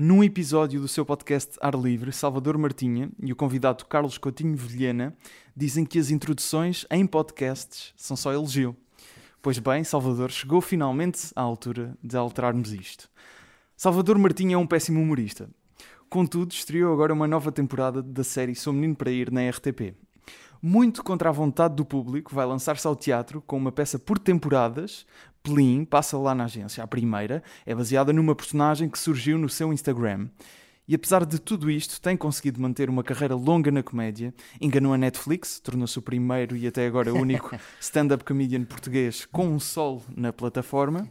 Num episódio do seu podcast Ar Livre, Salvador Martinha e o convidado Carlos Coutinho Vilhena dizem que as introduções em podcasts são só elogio. Pois bem, Salvador, chegou finalmente à altura de alterarmos isto. Salvador Martinha é um péssimo humorista. Contudo, estreou agora uma nova temporada da série Sou Menino para Ir na RTP. Muito contra a vontade do público, vai lançar-se ao teatro com uma peça por temporadas. Plim passa lá na agência. A primeira é baseada numa personagem que surgiu no seu Instagram. E apesar de tudo isto, tem conseguido manter uma carreira longa na comédia. Enganou a Netflix, tornou-se o primeiro e até agora único stand-up comedian português com um solo na plataforma.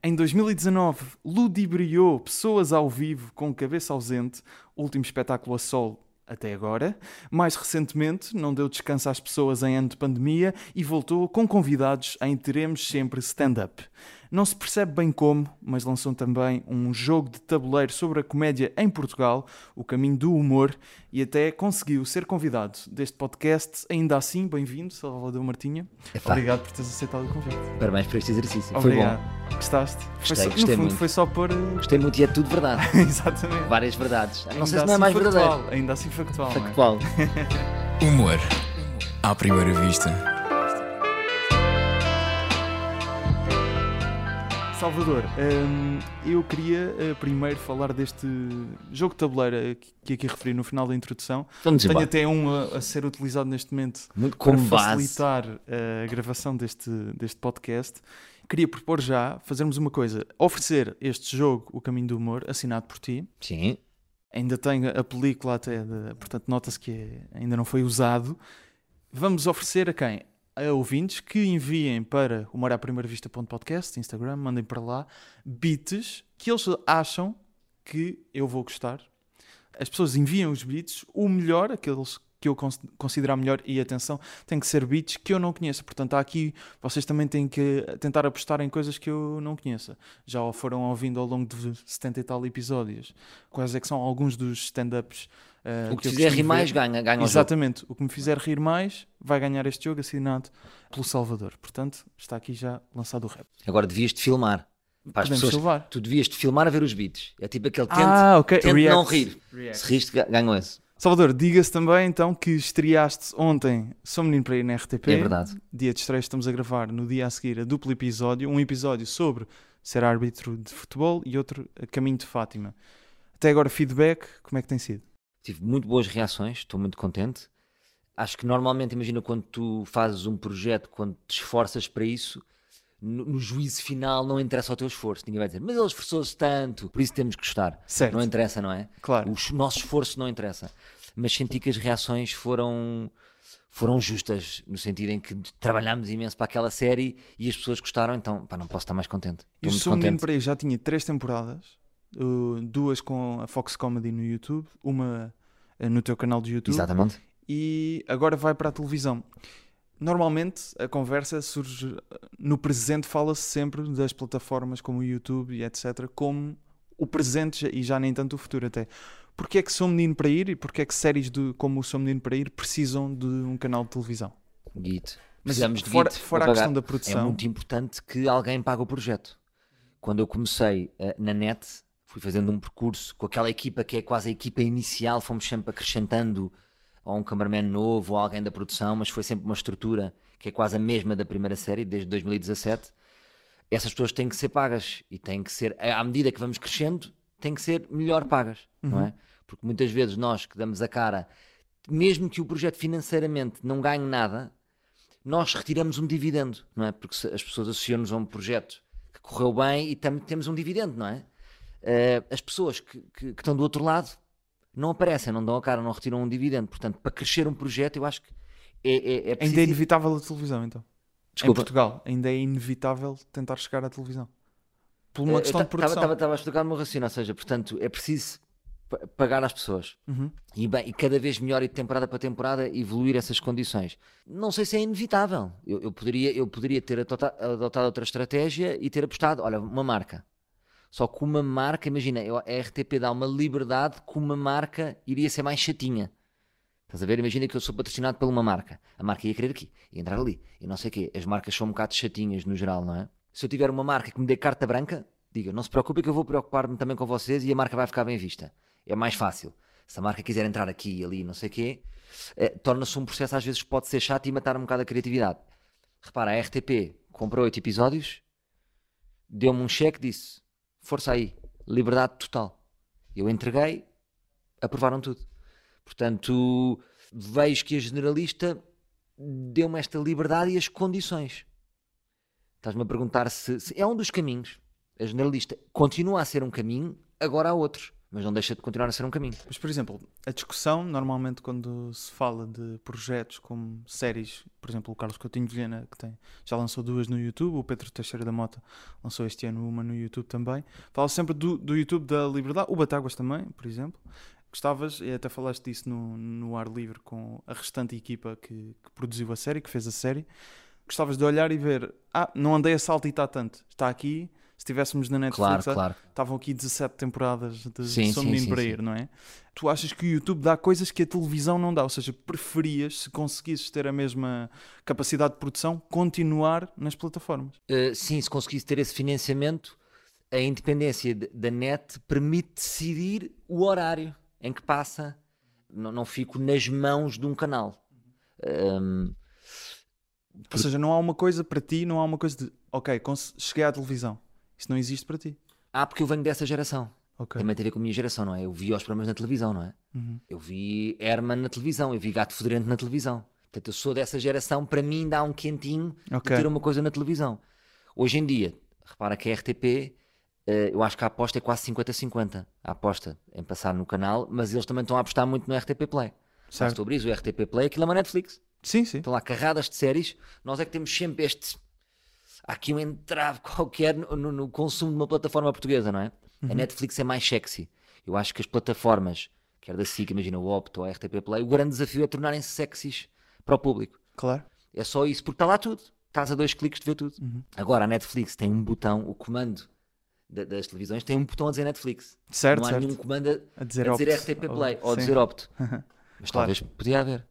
Em 2019, ludibriou pessoas ao vivo com cabeça ausente, último espetáculo a solo até agora. Mais recentemente, não deu descanso às pessoas em ano de pandemia e voltou com convidados em Teremos Sempre Stand-Up. Não se percebe bem como, mas lançou também um jogo de tabuleiro sobre a comédia em Portugal, O Caminho do Humor, e até conseguiu ser convidado deste podcast. Ainda assim, bem-vindo, Salvador Martinha. Epá. Obrigado por teres aceitado o convite. Parabéns por este exercício. Obrigado. Foi bom. Gostaste? Foi Gostei, só- gostei no fundo, muito. foi só por. Gostei muito e é tudo verdade. Exatamente. Várias verdades. Não Ainda sei se não é assim mais factual, verdadeiro. Ainda assim factual. não é? Factual. Humor à primeira vista. Salvador, hum, eu queria eh, primeiro falar deste jogo de tabuleiro que- que aqui referi no final da introdução. Vamos Tenho embora. até um a, a ser utilizado neste momento Muito para como base. facilitar eh, a gravação deste, deste podcast. Queria propor já fazermos uma coisa: oferecer este jogo, O Caminho do Humor, assinado por ti. Sim. Ainda tem a película até, de- portanto, nota-se que é- ainda não foi usado. Vamos oferecer a quem? Ouvintes que enviem para o Vista.podcast, Instagram, mandem para lá beats que eles acham que eu vou gostar. As pessoas enviam os beats, o melhor, aqueles que eu cons- considerar melhor, e atenção, tem que ser beats que eu não conheço. Portanto, há aqui, vocês também têm que tentar apostar em coisas que eu não conheça. Já foram ouvindo ao longo de 70 e tal episódios. Quais é que são alguns dos stand-ups eh, O que eu te fizer rir mais ganha, ganha o jogo. Exatamente. O que me fizer rir mais vai ganhar este jogo assinado pelo Salvador. Portanto, está aqui já lançado o rap. Agora devias-te filmar. Para as pessoas, filmar. tu devias-te filmar a ver os beats. É tipo aquele tente, Ah, ok. tente React. não rir. Se riste, ga- ganham esse. Salvador, diga-se também então que estreaste ontem Sou Menino para ir na RTP. É verdade. Dia de estreia, estamos a gravar no dia a seguir a duplo episódio. Um episódio sobre ser árbitro de futebol e outro a caminho de Fátima. Até agora, feedback, como é que tem sido? Tive muito boas reações, estou muito contente. Acho que normalmente, imagina quando tu fazes um projeto, quando te esforças para isso, no, no juízo final não interessa o teu esforço. Ninguém vai dizer, mas ele esforçou-se tanto, por isso temos que gostar. Certo. Não interessa, não é? Claro. O nosso esforço não interessa. Mas senti que as reações foram, foram justas, no sentido em que trabalhámos imenso para aquela série e as pessoas gostaram, então pá, não posso estar mais contente. E o Estou Sou Menino contente. para ir já tinha três temporadas. Uh, duas com a Fox Comedy no YouTube, uma uh, no teu canal de YouTube. Exatamente. e agora vai para a televisão. Normalmente a conversa surge no presente, fala-se sempre das plataformas como o YouTube e etc. como o presente e já nem tanto o futuro até. Porquê é que Sou Menino para Ir e porquê é que séries de, como o Sou Menino para Ir precisam de um canal de televisão? Git. Mas Precisamos de fora, fora a questão da produção, É muito importante que alguém pague o projeto. Quando eu comecei eh, na net, fui fazendo um percurso com aquela equipa que é quase a equipa inicial, fomos sempre acrescentando ou um cameraman novo ou alguém da produção, mas foi sempre uma estrutura que é quase a mesma da primeira série, desde 2017. Essas pessoas têm que ser pagas e têm que ser, à medida que vamos crescendo, têm que ser melhor pagas, não é? Porque muitas vezes nós que damos a cara, mesmo que o projeto financeiramente não ganhe nada, nós retiramos um dividendo, não é? Porque as pessoas associam-nos a um projeto que correu bem e temos um dividendo, não é? Eh, as pessoas que, que- que estão do outro lado não aparecem, não dão a cara, não retiram um dividendo. Portanto, para crescer um projeto, eu acho que é, é, é ainda é inevitável a televisão então. Em Desculpa. Portugal, ainda é inevitável tentar chegar à televisão. Por uma questão de produção. Estava a explicar o meu raciocínio, ou seja, portanto, é preciso pa- pagar às pessoas Uhum. e, bem, e cada vez melhor e de temporada para temporada evoluir essas condições. Não sei se é inevitável. Eu, eu poderia, eu poderia ter adota- adotado outra estratégia e ter apostado, olha, uma marca. Só que uma marca, imagina, eu- a RTP dá uma liberdade que uma marca iria ser mais chatinha. Estás a ver? Imagina que eu sou patrocinado por uma marca. A marca ia querer aqui, ia entrar ali, e não sei o quê. As marcas são um bocado chatinhas no geral, não é? Se eu tiver uma marca que me dê carta branca, diga, não se preocupe que eu vou preocupar-me também com vocês e a marca vai ficar bem vista. É mais fácil. Se a marca quiser entrar aqui e ali, não sei o quê, eh, torna-se um processo às vezes pode ser chato e matar um bocado a criatividade. Repara, a RTP comprou oito episódios, deu-me um cheque, disse, força aí, liberdade total. Eu entreguei, aprovaram tudo. Portanto, vejo que a generalista deu-me esta liberdade e as condições. Estás-me a perguntar se, se é um dos caminhos. A generalista continua a ser um caminho, agora há outros, mas não deixa de continuar a ser um caminho. Mas, por exemplo, a discussão, normalmente, quando se fala de projetos como séries, por exemplo, o Carlos Coutinho Vilhena, que tem, já lançou duas no YouTube, o Pedro Teixeira da Mota lançou este ano uma no YouTube também, fala sempre do, do YouTube da Liberdade, o Batáguas também, por exemplo. Gostavas, e até falaste disso no, no ar livre com a restante equipa que, que produziu a série, que fez a série. Gostavas de olhar e ver, ah, não andei a está tanto, está aqui, estivéssemos na Netflix, Claro, claro. estavam aqui 17 temporadas de Sim, Sou Menino para ir, não é? Tu achas que o YouTube dá coisas que a televisão não dá, ou seja, preferias, se conseguisses ter a mesma capacidade de produção, continuar nas plataformas. Uh, sim, se conseguisse ter esse financiamento, a independência de- da net permite decidir o horário em que passa. Não, não fico nas mãos de um canal. Um, Ou seja, não há uma coisa para ti, não há uma coisa de, ok, cheguei à televisão. Isso não existe para ti. ah, porque eu venho dessa geração. Ok. Também tem a ver com a minha geração, não é? Eu vi os programas na televisão, não é? Uhum. Eu vi Herman na televisão, eu vi Gato Fedorento na televisão. Portanto, eu sou dessa geração, para mim dá um quentinho Ok. de ter uma coisa na televisão. Hoje em dia, repara que a RTP, eh, eu acho que a aposta é quase 50-50. A aposta em passar no canal, mas eles também estão a apostar muito no RTP Play. Certo. Tu abris o RTP Play, aquilo é uma Netflix. Sim, sim. Estão lá carradas de séries. Nós é que temos sempre este. Há aqui um entrave qualquer no, no- no consumo de uma plataforma portuguesa, não é? A Netflix é mais sexy. Eu acho que as plataformas, quer da SIC, imagina o Opto ou a RTP Play, o grande desafio é tornarem-se sexys para o público. Claro. É só isso, porque está lá tudo. Estás a dois cliques de ver tudo. Uhum. Agora a Netflix tem um botão, o comando da- das televisões tem um botão a dizer Netflix. Certo, não há certo. nenhum comando a, A dizer, a dizer. RTP Play ou a sim. dizer Opto. Mas Claro. talvez podia haver.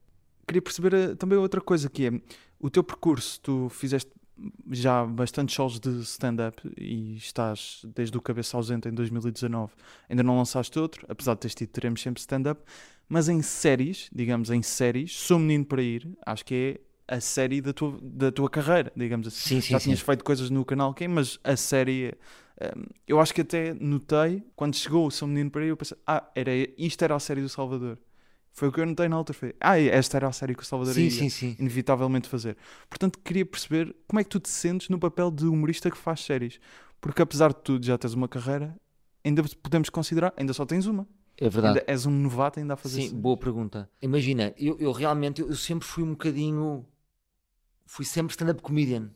Queria perceber eh, também outra coisa que é o teu percurso. Tu fizeste já bastantes shows de stand-up e estás desde o Cabeça Ausente em 2019. Ainda não lançaste outro, apesar de teres tido Teremos Sempre stand-up. Mas em séries, digamos em séries, Sou Menino para Ir, acho que é a série da tua, da tua carreira, digamos assim. Sim, sim, já sim. tinhas feito coisas no canal Quem, mas a série. hum, eu acho que até notei, quando chegou o Sou Menino para Ir, eu pensei, ah, era, isto era a série do Salvador. Foi o que eu notei na altura. Foi, ah, esta era a série que o Salvador Sim, ia sim, sim. inevitavelmente fazer. Portanto, queria perceber como é que tu te sentes no papel de humorista que faz séries. Porque apesar de tudo, já tens uma carreira, ainda podemos considerar, ainda só tens uma. É verdade. Ainda és um novato ainda a fazer Sim, isso. boa pergunta. Imagina, eu, eu realmente eu, eu sempre fui um bocadinho. Fui sempre stand-up comedian,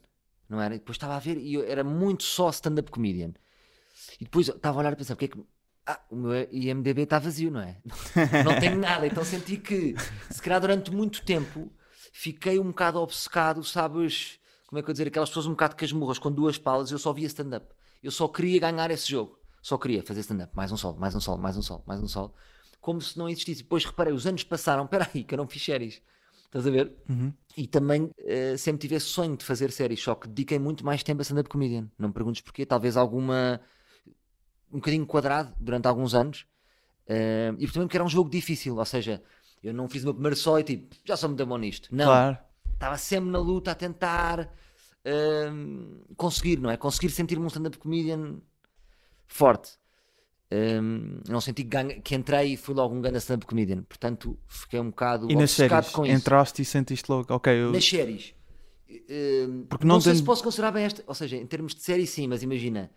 não era? E depois estava a ver e eu era muito só stand-up comedian. E depois estava a olhar e pensar, porque é que. Ah, o meu IMDB está vazio, não é? Não tenho nada. Então senti que, se calhar durante muito tempo, fiquei um bocado obcecado, sabes? Como é que eu dizer? Aquelas pessoas um bocado casmurras com duas palas, eu só via stand-up. Eu só queria ganhar esse jogo. Só queria fazer stand-up. Mais um sol, mais um sol, mais um sol, mais um sol. Como se não existisse. Depois reparei, os anos passaram, espera aí, que eu não fiz séries. Estás a ver? Uhum. E também eh, sempre tive esse sonho de fazer séries, só que dediquei muito mais tempo a stand-up comedian. Não me perguntes porquê, talvez alguma. Um bocadinho quadrado durante alguns anos. Eh, e também porque era um jogo difícil, ou seja, eu não fiz o meu primeiro só e tipo, já sou muito bom nisto. Não, Claro. estava sempre na luta a tentar hum, conseguir, não é? Conseguir sentir-me um stand-up comedian forte. Hum, não senti que, ganha- que entrei e fui logo um grande stand-up comedian. Portanto, fiquei um bocado E nas séries, com isso. entraste e sentiste logo, ok, eu... Nas séries. Porque não não sei tem- se posso considerar bem esta. Ou seja, em termos de série, sim, mas imagina,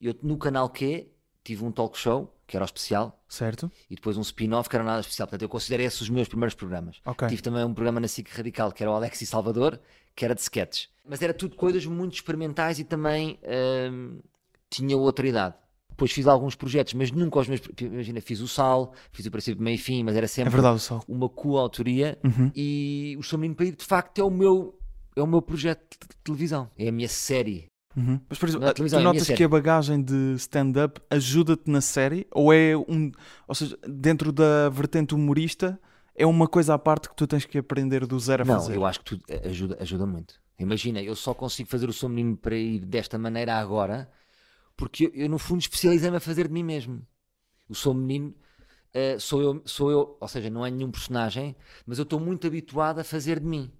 eu no canal Q tive um talk show, que era o especial, Certo? e depois um spin-off que era nada especial. Portanto, eu considero esses os meus primeiros programas. Ok. Tive também um programa na SIC Radical, que era o Alex e Salvador, que era de sketches. Mas era tudo coisas muito experimentais e também hum, tinha outra idade. Depois fiz alguns projetos, mas nunca os meus. Imagina, fiz o Sal, fiz o princípio, meio fim, mas era É sempre verdade, o sol. uma coautoria. Uhum. E o Sou Menino para Ir, de facto, é o meu. É o meu projeto de televisão, é a minha série. Uhum. Mas, por exemplo, tu notas que a bagagem de stand-up ajuda-te na série? Ou é um... Ou seja, dentro da vertente humorista, é uma coisa à parte que tu tens que aprender do zero a Não, fazer? eu acho que tudo ajuda, ajuda muito. Imagina, eu só consigo fazer o Sou Menino para Ir desta maneira agora Porque eu, eu, no fundo, especializei-me a fazer de mim mesmo. O Sou Menino uh, sou, eu, sou eu, ou seja, não é nenhum personagem, mas eu estou muito habituado a fazer de mim.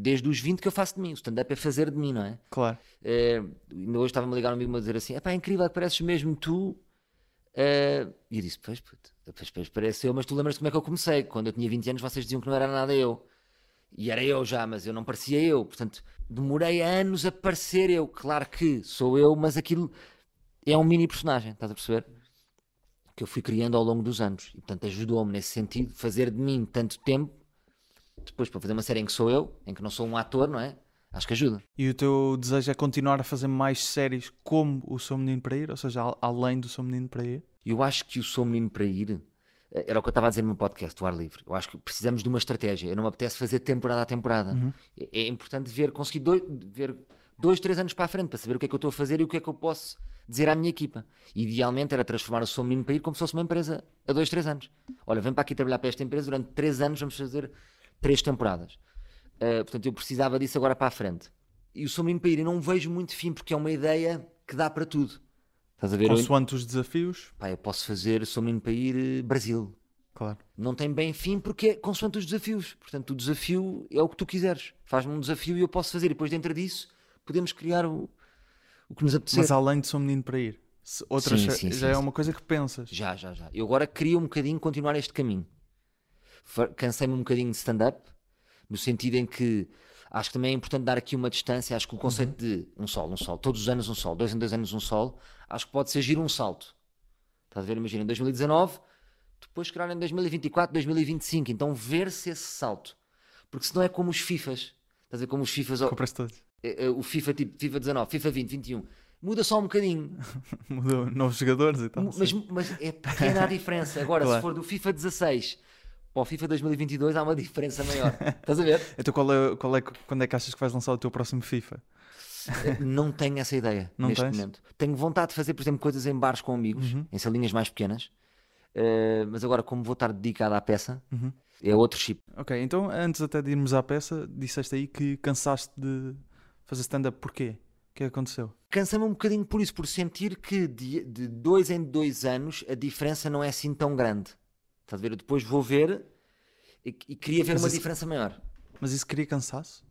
Desde os 20 que eu faço de mim. O stand-up é fazer de mim, não é? Claro. Uh, hoje estava-me a ligar um amigo a dizer assim: é pá, é incrível, pareces mesmo tu. Uh, e eu disse: Pois, puto, pois, pois parece eu, mas tu lembras como é que eu comecei? Quando eu tinha 20 anos, vocês diziam que não era nada eu. E era eu já, mas eu não parecia eu. Portanto, demorei anos a parecer eu. Claro que sou eu, mas aquilo é um mini personagem, estás a perceber? Que eu fui criando ao longo dos anos. E, portanto, ajudou-me nesse sentido, fazer de mim tanto tempo, depois para fazer uma série em que sou eu, em que não sou um ator, não é? Acho que ajuda. E o teu desejo é continuar a fazer mais séries como o Sou Menino para Ir? Ou seja, além do Sou Menino para Ir? Eu acho que o Sou Menino para Ir eh, era o que eu estava a dizer no meu podcast, do ar livre. Eu acho que precisamos de uma estratégia. Eu não me apetece fazer temporada a temporada. Uhum. É, é, importante ver, conseguir dois, ver dois, três anos para a frente para saber o que é que eu estou a fazer e o que é que eu posso dizer à minha equipa. Idealmente era transformar o Sou Menino para ir como se fosse uma empresa a dois, três anos. Olha, vem para aqui trabalhar para esta empresa durante três anos, vamos fazer três temporadas. Uh, portanto, eu precisava disso agora para a frente. E o Sou Menino para ir, eu não vejo muito fim porque é uma ideia que dá para tudo. Estás a ver? Consoante os desafios. Pá, eu posso fazer Sou Menino para ir eh, Brasil. Claro. Não tem bem fim porque é consoante os desafios. Portanto, o desafio é o que tu quiseres. Faz-me um desafio e eu posso fazer. E depois, dentro disso, podemos criar o, o que nos apetecer. Mas além de Sou Menino para ir, outra sim, sim, já sim, é uma coisa que pensas. Já, já, já. Eu agora queria um bocadinho continuar este caminho. Cansei-me um bocadinho de stand-up, no sentido em que Acho que também é importante dar aqui uma distância. Acho que o conceito uhum. de um sol, um sol, todos os anos um sol, dois em dois anos um sol, acho que pode ser giro um salto. Estás a ver? Imagina, em 2019, depois, calhar, em 2024, 2025. Então, ver-se esse salto. Porque senão é como os FIFAs. Estás a ver? Como os FIFAs. Compras todos. É, é, o FIFA, tipo, FIFA 19, FIFA 20, 21. Muda só um bocadinho. Mudou novos jogadores e tal. Mas, mas é pequena a diferença. Agora, claro. se for do FIFA 16 para o FIFA 2022 há uma diferença maior. Estás a ver? Então qual é, qual é, quando é que achas que vais lançar o teu próximo FIFA? Não tenho essa ideia Não neste tens? momento. Tenho vontade de fazer, por exemplo, coisas em bares com amigos, uhum. em salinhas mais pequenas. Uh, mas agora, como vou estar dedicado à peça, uhum. é outro chip. Ok, então antes até de irmos à peça, disseste aí que cansaste de fazer stand-up. Porquê? O que é aconteceu? Cansei-me um bocadinho por isso, por sentir que de, de dois em dois anos a diferença não é assim tão grande. Estás a ver? Eu depois vou ver e, e queria ver mas uma isso, diferença maior. Mas isso cria cansaço?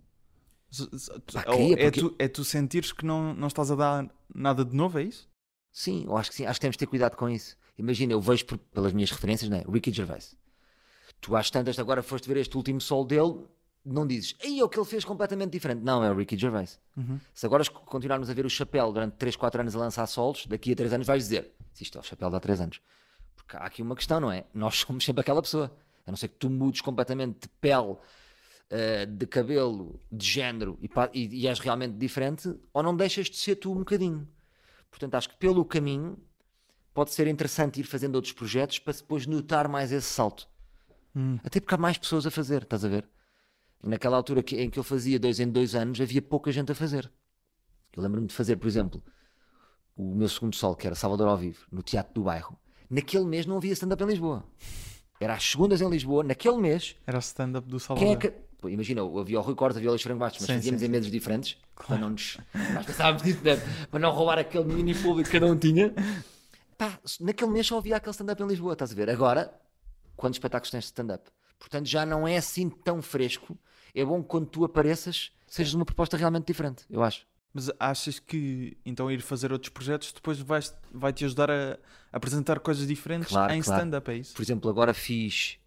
Pá, queria, é, porque... tu, é tu sentires que não, não estás a dar nada de novo, é isso? Sim, eu acho que sim. Acho que temos de ter cuidado com isso. Imagina, eu vejo por, pelas minhas referências, né? Ricky Gervais. Tu às tantas agora foste ver este último sol dele, não dizes, aí é o que ele fez completamente diferente. Não, é o Ricky Gervais. Uhum. Se agora continuarmos a ver o chapéu durante 3, 4 anos a lançar solos, daqui a 3 anos vais dizer, isto é o chapéu de há 3 anos. Porque há aqui uma questão, não é? Nós somos sempre aquela pessoa. A não ser que tu mudes completamente de pele, uh, de cabelo, de género e, e, e és realmente diferente, ou não deixas de ser tu um bocadinho. Portanto, acho que pelo caminho pode ser interessante ir fazendo outros projetos para depois notar mais esse salto. Hum. Até porque há mais pessoas a fazer, estás a ver? Naquela altura que, em que eu fazia dois em dois anos, havia pouca gente a fazer. Eu lembro-me de fazer, por exemplo, o meu segundo sol, que era Salvador ao Vivo, no Teatro do Bairro naquele mês não havia stand-up em Lisboa. Era às segundas em Lisboa, naquele mês. Era o stand-up do Salvador. É que... Pô, imagina, havia o Rui Cortes, havia o Luís Franco Bastos, mas sim, fazíamos sim, em meses diferentes. Claro. Para não nos. Nós pensávamos nisso, né? para não roubar aquele mini público que cada um tinha. Pá, naquele mês só havia aquele stand-up em Lisboa, estás a ver? Agora, quantos espetáculos tens de stand-up? Portanto, já não é assim tão fresco. É bom que quando tu apareças, sejas uma proposta realmente diferente, eu acho. Mas achas que então ir fazer outros projetos depois vais, vai te ajudar a apresentar coisas diferentes claro, em claro. stand-up, é isso? Por exemplo, agora fiz.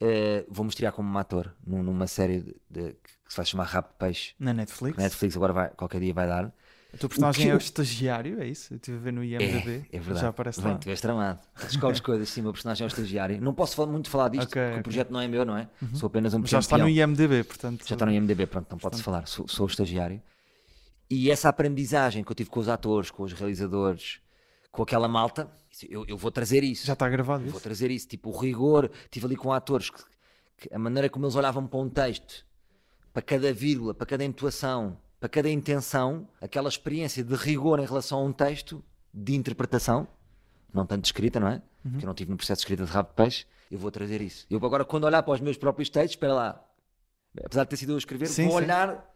Uh, vou mostrar como ator numa série de, de, que se vai chamar Rap Peixe. Na Netflix? Na Netflix agora vai, qualquer dia vai dar. A tua personagem é o estagiário, é isso? Eu estive a ver no IMDB. É, é verdade. Já aparece Bem, lá. Tu és tramado. Descobres coisas, sim, o meu personagem é o estagiário. Não posso falar, muito falar disto, okay, porque okay. o projeto não é meu, não é? Uhum. Sou apenas um Já está no IMDB, portanto. Já está no IMDB, pronto, não pode-se falar. Sou, sou o estagiário. E essa aprendizagem que eu tive com os atores, com os realizadores, com aquela malta, eu, eu vou trazer isso. Já está gravado eu isso? Vou trazer isso, tipo o rigor. Estive ali com atores, que, que, a maneira como eles olhavam para um texto, para cada vírgula, para cada entoação, para cada intenção, aquela experiência de rigor em relação a um texto, de interpretação, não tanto de escrita, não é? Uhum. Porque eu não tive no processo de escrita de Rabo de Peixe, eu vou trazer isso. Eu agora, quando olhar para os meus próprios textos, espera lá, apesar de ter sido eu a escrever, sim, vou sim. olhar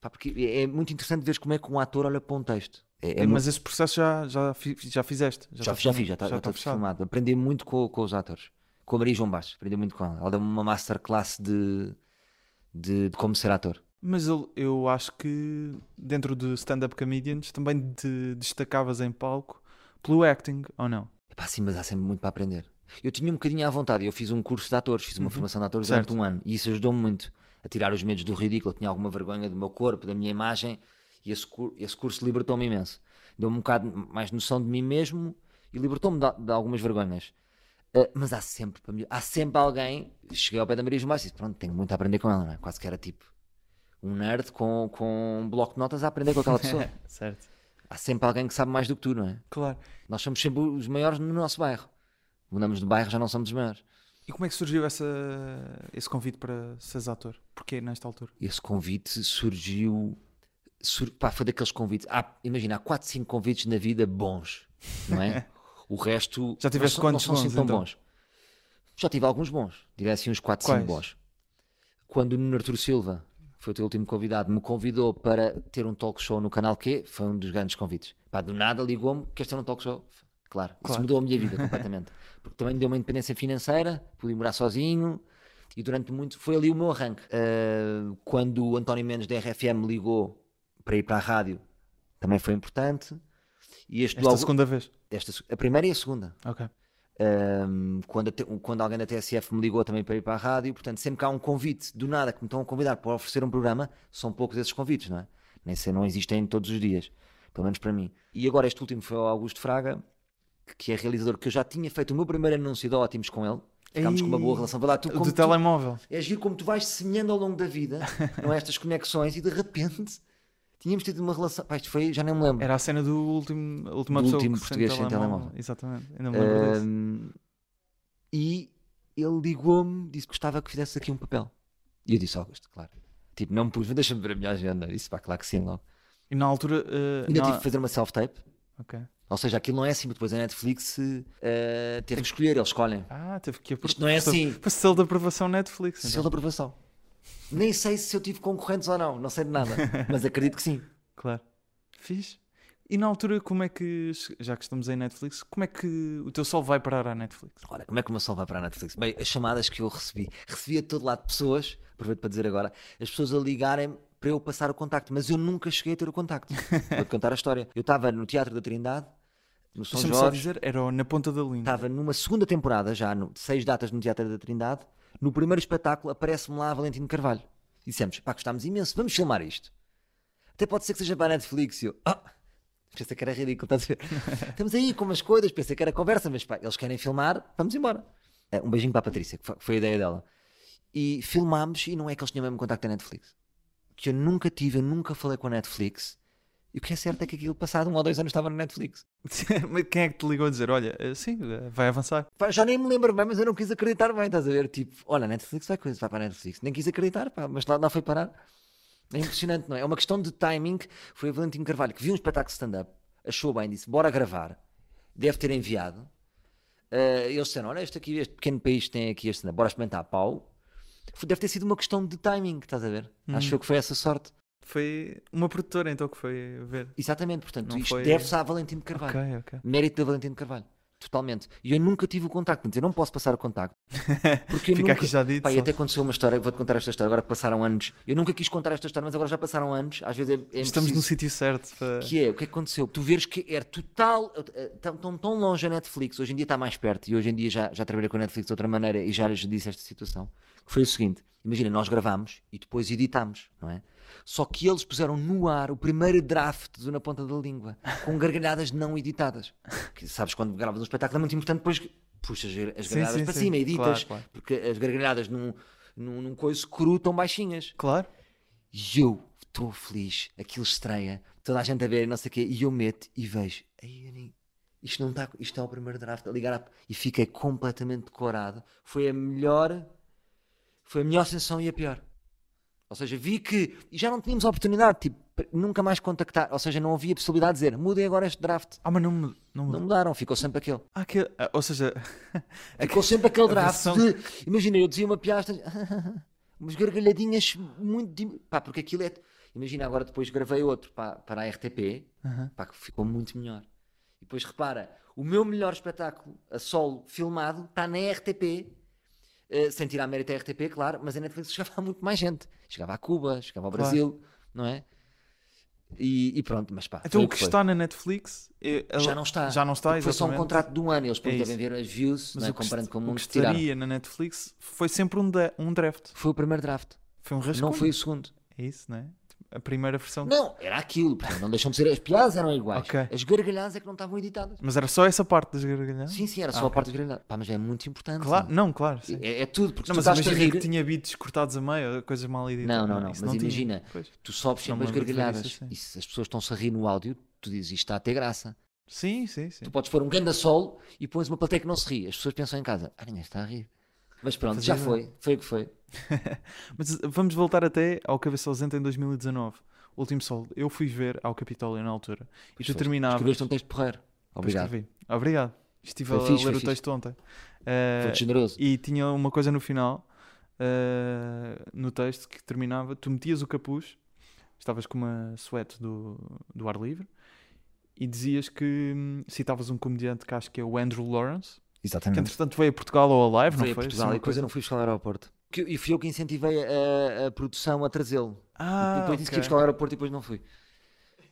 Pá, porque é, é muito interessante ver como é que um ator olha para um texto. É, é Eh, muito- Mas esse processo já, já, já fizeste? já, tá já fiz, já está já já tá fechado. filmado. Aprendi muito com, com os atores. Com a Maria João Bastos, aprendi muito com ela. Ela deu-me uma masterclass de, de, de como ser ator. Mas eu, eu acho que dentro de stand-up comedians também te destacavas em palco pelo acting, ou não? Epá, sim, mas há sempre muito para aprender. Eu tinha um bocadinho à vontade, eu fiz um curso de atores, fiz uma formação de atores Uhum. Certo. durante um ano e isso ajudou-me muito a tirar os medos do ridículo. Tinha alguma vergonha do meu corpo, da minha imagem e esse, esse curso libertou-me imenso. Deu-me um bocado mais noção de mim mesmo e libertou-me de, de algumas vergonhas. Ah, mas há sempre, para mim- há sempre alguém. Cheguei ao pé da Maria Bastos e disse: Pronto, tenho muito a aprender com ela, não é? Quase que era tipo um nerd com, com um bloco de notas a aprender com aquela pessoa. certo. há sempre alguém que sabe mais do que tu, não é? Claro. Nós somos sempre os maiores no nosso bairro. Mudamos de bairro, já não somos os maiores. E como é que surgiu essa, esse convite para seres ator? Porquê nesta altura? Esse convite surgiu. sur- pá, foi daqueles convites. Há, imagina, há 4, 5 convites na vida bons, não é? O resto. Já tiveste não quantos não são assim bons, tão então? bons. Já tive alguns bons. Diria assim uns 4, 5 Quais? bons. Quando o Nuno Arturo Silva, foi o teu último convidado, me convidou para ter um talk show no canal Q, foi um dos grandes convites. Pá, do nada ligou-me, queres ter um talk show? Claro, isso Claro. mudou a minha vida completamente. Porque também me deu uma independência financeira, pude morar sozinho e durante muito. Foi ali o meu arranque. Ah, quando o António Mendes da RFM me ligou para ir para a rádio, também foi importante. E este Esta logo, segunda vez? esta a primeira e a segunda. Ok. Um, quando, a te- quando alguém da TSF me ligou também para ir para a rádio, portanto, sempre que há um convite do nada que me estão a convidar para oferecer um programa, são poucos esses convites, não é? Nem sei, não existem todos os dias, pelo menos para mim. E agora este último foi o Augusto Fraga, que- é realizador, que eu já tinha feito o meu primeiro anúncio de Ótimos com ele. Ficámos com uma boa relação. Vai lá, tu, O como de tu- telemóvel. é giro como tu vais semeando ao longo da vida, não é? Estas conexões, e de repente tínhamos tido uma relação. Pá, isto foi, já nem me lembro. Era a cena do último, última Do último português sem telemóvel. Exatamente. Ainda me lembro disso. E ele ligou-me, disse que gostava que fizesse aqui um papel. E eu disse, Augusto, claro. Tipo, não me pus, deixa-me ver a minha agenda. Isso, pá, claro que sim, logo. E na altura. eh, Ainda tive que fazer uma self-tape. Ok. Ou seja, aquilo não é assim, depois a Netflix eh, teve que escolher, eles escolhem. Ah, teve que Isto não é assim. Selo de aprovação Netflix. Selo Então. de aprovação. Nem sei se eu tive concorrentes ou não, não sei de nada. mas acredito que sim. Claro. Fiz. E na altura, como é que, já que estamos em Netflix, como é que o teu sol vai parar à Netflix? Olha, como é que o meu sol vai para a Netflix? Bem, as chamadas que eu recebi, recebi a todo lado pessoas, aproveito para dizer agora, as pessoas a ligarem para eu passar o contacto, mas eu nunca cheguei a ter o contacto. Vou-te contar a história. Eu estava no Teatro da Trindade, no São Deixa-me só Jorge, dizer, era na ponta da língua. estava numa segunda temporada, já no, seis datas no Teatro da Trindade, no primeiro espetáculo aparece-me lá Valentino Carvalho. E dissemos, pá, gostámos imenso, vamos filmar isto. Até pode ser que seja para a Netflix. E eu, ah, pensei que era ridículo, estás a ver? Estamos aí com umas coisas, pensei que era conversa, mas pá, eles querem filmar, vamos embora. Eh, Um beijinho para a Patrícia, que foi- foi a ideia dela. E filmámos, e não é que eles tinham mesmo contacto da Netflix. Que eu nunca tive, eu nunca falei com a Netflix. E o que é certo é que aquilo passado um ou dois anos estava na Netflix. Mas Quem é que te ligou a dizer, olha, eh, sim, eh, vai avançar? Já nem me lembro bem, mas eu não quis acreditar bem, estás a ver? Tipo, olha, a Netflix vai coisa, vai para a Netflix. Nem quis acreditar, pá, mas lá não foi parar. É impressionante, não é? É uma questão de timing. Foi o Valentino Carvalho que viu um espetáculo de stand-up, achou bem, disse, bora gravar. Deve ter enviado. Eh, eles disseram, olha, este aqui, este pequeno país tem aqui este stand-up, bora experimentar pau. Deve ter sido uma questão de timing, estás a ver? Acho eu que foi essa sorte. Foi uma produtora então que foi ver. Exatamente, portanto, Não isto foi- deve-se a Valentino Carvalho. Ok, ok. Mérito da Valentino Carvalho. Totalmente. E eu nunca tive o contacto. Portanto, eu não posso passar o contacto. Porque Fica nunca... aqui já dito. Pá, e só. até aconteceu uma história, vou-te contar esta história, agora passaram anos. Eu nunca quis contar esta história, mas agora já passaram anos. Às vezes é, é Estamos no sítio certo. Para... Que é, o que é que aconteceu? Tu veres que era total, eh, tão, tão, tão longe a Netflix, hoje em dia está mais perto, e hoje em dia já, já trabalhei com a Netflix de outra maneira e já lhes disse esta situação. Foi o seguinte: imagina, nós gravámos e depois editámos, não é? Só que eles puseram no ar o primeiro draft do Na Ponta da Língua, com gargalhadas não editadas. Que sabes, quando gravas um espetáculo é muito importante, depois puxas as Sim, gargalhadas sim, para sim. cima, editas, Claro, claro. porque as gargalhadas num, num, num coiso cru estão baixinhas. Claro. E eu estou feliz, aquilo estreia, toda a gente a ver, e não sei o quê, e eu meto e vejo, "Ei, eu nem- isto não está, isto é o primeiro draft, a ligar a... e fiquei completamente decorado. Foi a melhor, foi a melhor sensação e a pior. Ou seja, vi que, já não tínhamos oportunidade, tipo, nunca mais contactar, ou seja, não havia possibilidade de dizer, mudem agora este draft. Ah, mas não. Não me... Não mudaram, ficou sempre aquele. Ah, que... ah, ou seja, Ficou sempre aquele draft versão- de, imagina, eu dizia uma piada, umas gargalhadinhas muito, pá, porque aquilo é, Imagina, agora depois gravei outro para, para a RTP, Aham. pá, que ficou muito melhor. E depois repara, o meu melhor espetáculo a solo filmado está na RTP, eh, sem tirar mérito à RTP, claro, mas a Netflix chegava a muito mais gente. Chegava a Cuba, chegava ao Claro. Brasil, não é? E, e pronto, mas pá. Então o que está na Netflix é- já não está. Já não está, Foi só um contrato de um ano, eles É devem isso. ver as views, Mas não é? o comparando com o o mundo que que estaria na Netflix foi sempre um, um draft. Foi o primeiro draft, Foi um rascunho. não foi o segundo. É isso, não é? A primeira versão. Não, era aquilo, não deixam de ser. As piadas eram iguais. Ok. As gargalhadas é que não estavam editadas. Mas era só essa parte das gargalhadas? Sim, sim, era só Ah, a ok. parte das gargalhadas. Pá, mas é muito importante. Claro, não, claro. É, é tudo, porque Não, se mas tu estás a rir, que tinha beats cortados a meio, coisas mal editadas. Não, não, não, mas tinha. imagina, Pois. tu sobes Não sempre as gargalhadas. isso assim. E se as pessoas estão-se a rir no áudio, tu dizes isto está a ter graça. Sim, sim, sim. Tu podes pôr um grande solo e pões uma plateia que não se ri. As pessoas pensam em casa, ah, ninguém está a rir. Mas pronto, já foi, foi o que foi. Mas uh, vamos voltar até ao Cabeça Ausente em 2019. O último solo. Eu fui ver ao Capitólio na altura. E tu foste. terminavas. Escreveste um texto porreiro. Obrigado. Obrigado. Estive Foi a fixe, ler o fixe. texto ontem. Uh, Foi generoso. e tinha uma coisa no final, uh, no texto, que terminava. Tu metias o capuz, estavas com uma suete do, do ar livre, e dizias que hum, citavas um comediante que acho que é o Andrew Lawrence, que Exatamente. entretanto veio a Portugal ao live, Foi não a foi? Portugal e depois eu não fui buscar ao aeroporto. Que- E fui eu que incentivei a, a produção a trazê-lo. Ah, depois disse que ia buscar ao aeroporto e depois não fui.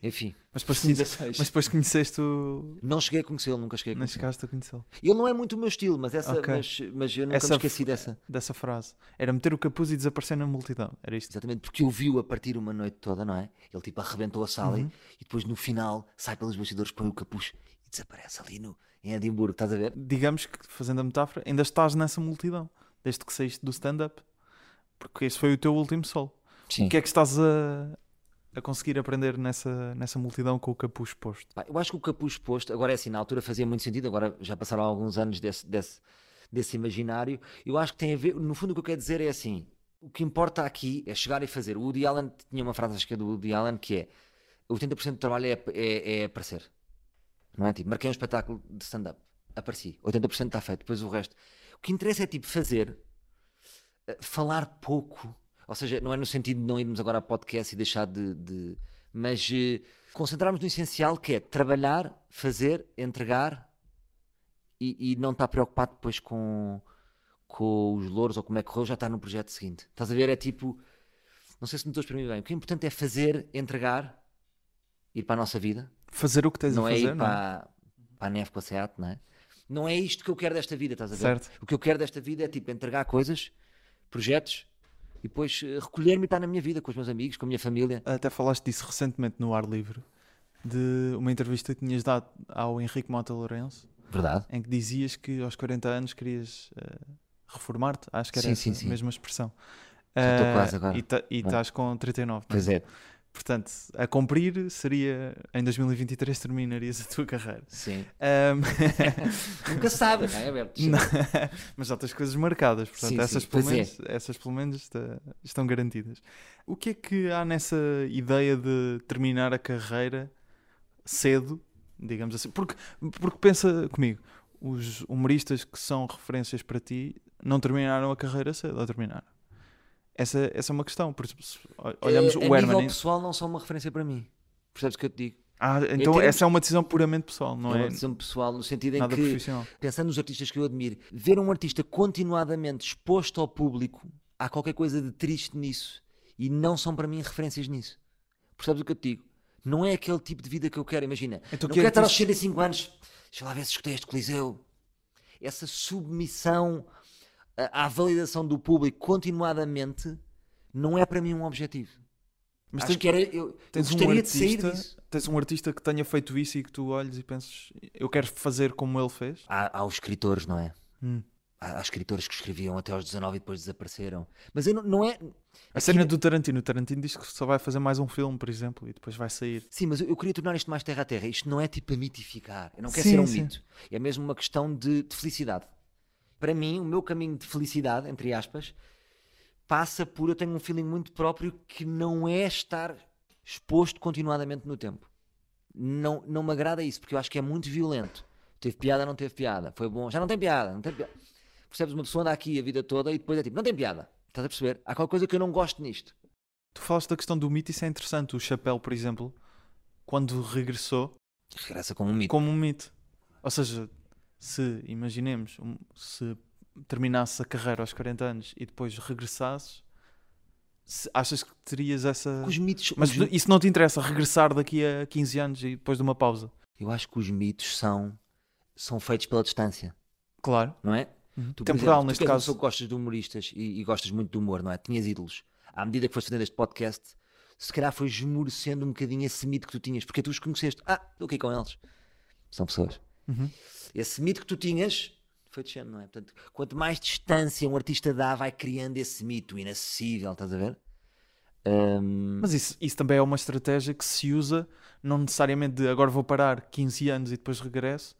Enfim, Mas depois, conhece- mas depois conheceste o. não cheguei a conhecê-lo, nunca cheguei a Não conhecê-lo. chegaste a conhecê-lo. Ele não é muito o meu estilo, mas, essa, Ok. mas, mas eu nunca Essa me esqueci dessa. Dessa frase. Era meter o capuz e desaparecer na multidão. Era isto. Exatamente, porque eu vi-o a partir uma noite toda, não é? Ele tipo arrebentou a sala e- Uhum. e, depois no final sai pelos bastidores, põe o capuz e desaparece ali no, em Edimburgo, estás a ver? Digamos que, fazendo a metáfora, ainda estás nessa multidão. Desde que saíste do stand-up. Porque esse foi o teu último solo. Sim. O que é que estás a, a conseguir aprender nessa, nessa multidão com o capuz posto? Pá, eu acho que o capuz posto, agora é assim, na altura fazia muito sentido, agora já passaram alguns anos desse, desse, desse imaginário. Eu acho que tem a ver, no fundo, o que eu quero dizer é assim: o que importa aqui é chegar e fazer. O Woody Allen tinha uma frase, acho que é do Woody Allen, que é 80% do trabalho é, é, é aparecer. Não é? Tipo, marquei um espetáculo de stand-up, apareci, 80% está feito, depois o resto. O que interessa é tipo fazer, eh, falar pouco. Ou seja, não é no sentido de não irmos agora a podcast e deixar de. de- mas eh, concentrarmos no essencial que é trabalhar, fazer, entregar e, e não estar preocupado depois com, com os louros ou como é que correu, já está no projeto seguinte. Estás a ver? É tipo. Não sei se me estou a exprimir bem. O que é importante é fazer, entregar, ir para a nossa vida. Fazer o que tens não a é fazer, ir não é? para, para a neve com a SEAT, não é? Não é isto que eu quero desta vida, estás a ver? Certo. O que eu quero desta vida é tipo entregar coisas, projetos e depois eh, recolher-me e estar na minha vida com os meus amigos, com a minha família. Até falaste disso recentemente no Ar Livre. De uma entrevista que tinhas dado ao Henrique Mota Lourenço. Verdade. em que dizias que aos 40 anos querias eh, reformar-te, acho que era Sim, essa sim, sim. a mesma expressão. Eh, quase agora. E estás com 39. não é? É. Portanto, a cumprir seria em 2023 terminarias a tua carreira. Sim. Ahm, Nunca sabe, não é aberto. não, mas já tens coisas marcadas, portanto, Sim, essas, sim, pelo é. menos, essas pelo menos está- estão garantidas. O que é que há nessa ideia de terminar a carreira cedo, digamos assim? Porque, porque pensa comigo, os humoristas que são referências para ti não terminaram a carreira cedo, ou terminaram? Essa, essa é uma questão. Por exemplo, se ol- olhamos Eh, o Herman. nível pessoal não são uma referência para mim. Percebes o que eu te digo? Ah, então termos- essa é uma decisão puramente pessoal, não é é, uma decisão pessoal no sentido em que, pensando nos artistas que eu admiro, ver um artista continuadamente exposto ao público, há qualquer coisa de triste nisso. E não são para mim referências nisso. Percebes o que eu te digo? Não é aquele tipo de vida que eu quero. Imagina, Então, não que quero estar aos artista- 65 anos. Deixa lá ver se escutei este Coliseu. Essa submissão à, à validação do público continuadamente não é para mim um objetivo. Mas Acho tens- que era. Eu, eu tens um gostaria de sair artista- disso. Tens um artista que tenha feito isso e que tu olhes e penses, eu quero fazer como ele fez? Há, há os escritores, não é? Hum. Há, há escritores que escreviam até aos 19 e depois desapareceram. Mas eu não, não é. A cena do Tarantino, o Tarantino diz que só vai fazer mais um filme, por exemplo, e depois vai sair. Sim, mas eu, eu queria tornar isto mais terra a terra. Isto não é tipo a mitificar. Eu não quero Sim, ser um sim. mito. É mesmo uma questão de, de felicidade. Para mim, o meu caminho de felicidade, entre aspas, passa por eu tenho um feeling muito próprio que não é estar exposto continuadamente no tempo. Não, não me agrada isso, porque eu acho que é muito violento. Teve piada, não teve piada. Foi bom, já não tem piada, não tem piada. Percebes? Uma pessoa anda aqui a vida toda e depois é tipo, não tem piada. Estás a perceber? Há qualquer coisa que eu não gosto nisto. Tu falaste da questão do mito, isso é interessante. O Chapéu, por exemplo, quando regressou, Regressa com um mito. como um mito. Ou seja, se, imaginemos, um- se terminasse a carreira aos 40 anos e depois regressasses, se- achas que terias essa. Os mitos, Mas os- isso não te interessa, regressar daqui a 15 anos e depois de uma pausa. eu acho que os mitos são, são feitos pela distância, Claro. não é? Uhum. Tu, por Temporal, exemplo, neste tu que caso. que gostas de humoristas e, e gostas muito de humor, não é? Tinhas ídolos. À medida que foste fazendo este podcast, se calhar foi esmorecendo um bocadinho esse mito que tu tinhas, porque tu os conheceste. Ah, estou aqui com eles. São pessoas. Uhum. Esse mito que tu tinhas foi descendo, não é? Portanto, quanto mais distância um artista dá, vai criando esse mito inacessível, estás a ver? Ahm, Mas isso, isso também é uma estratégia que se usa, não necessariamente de agora vou parar 15 anos e depois regresso,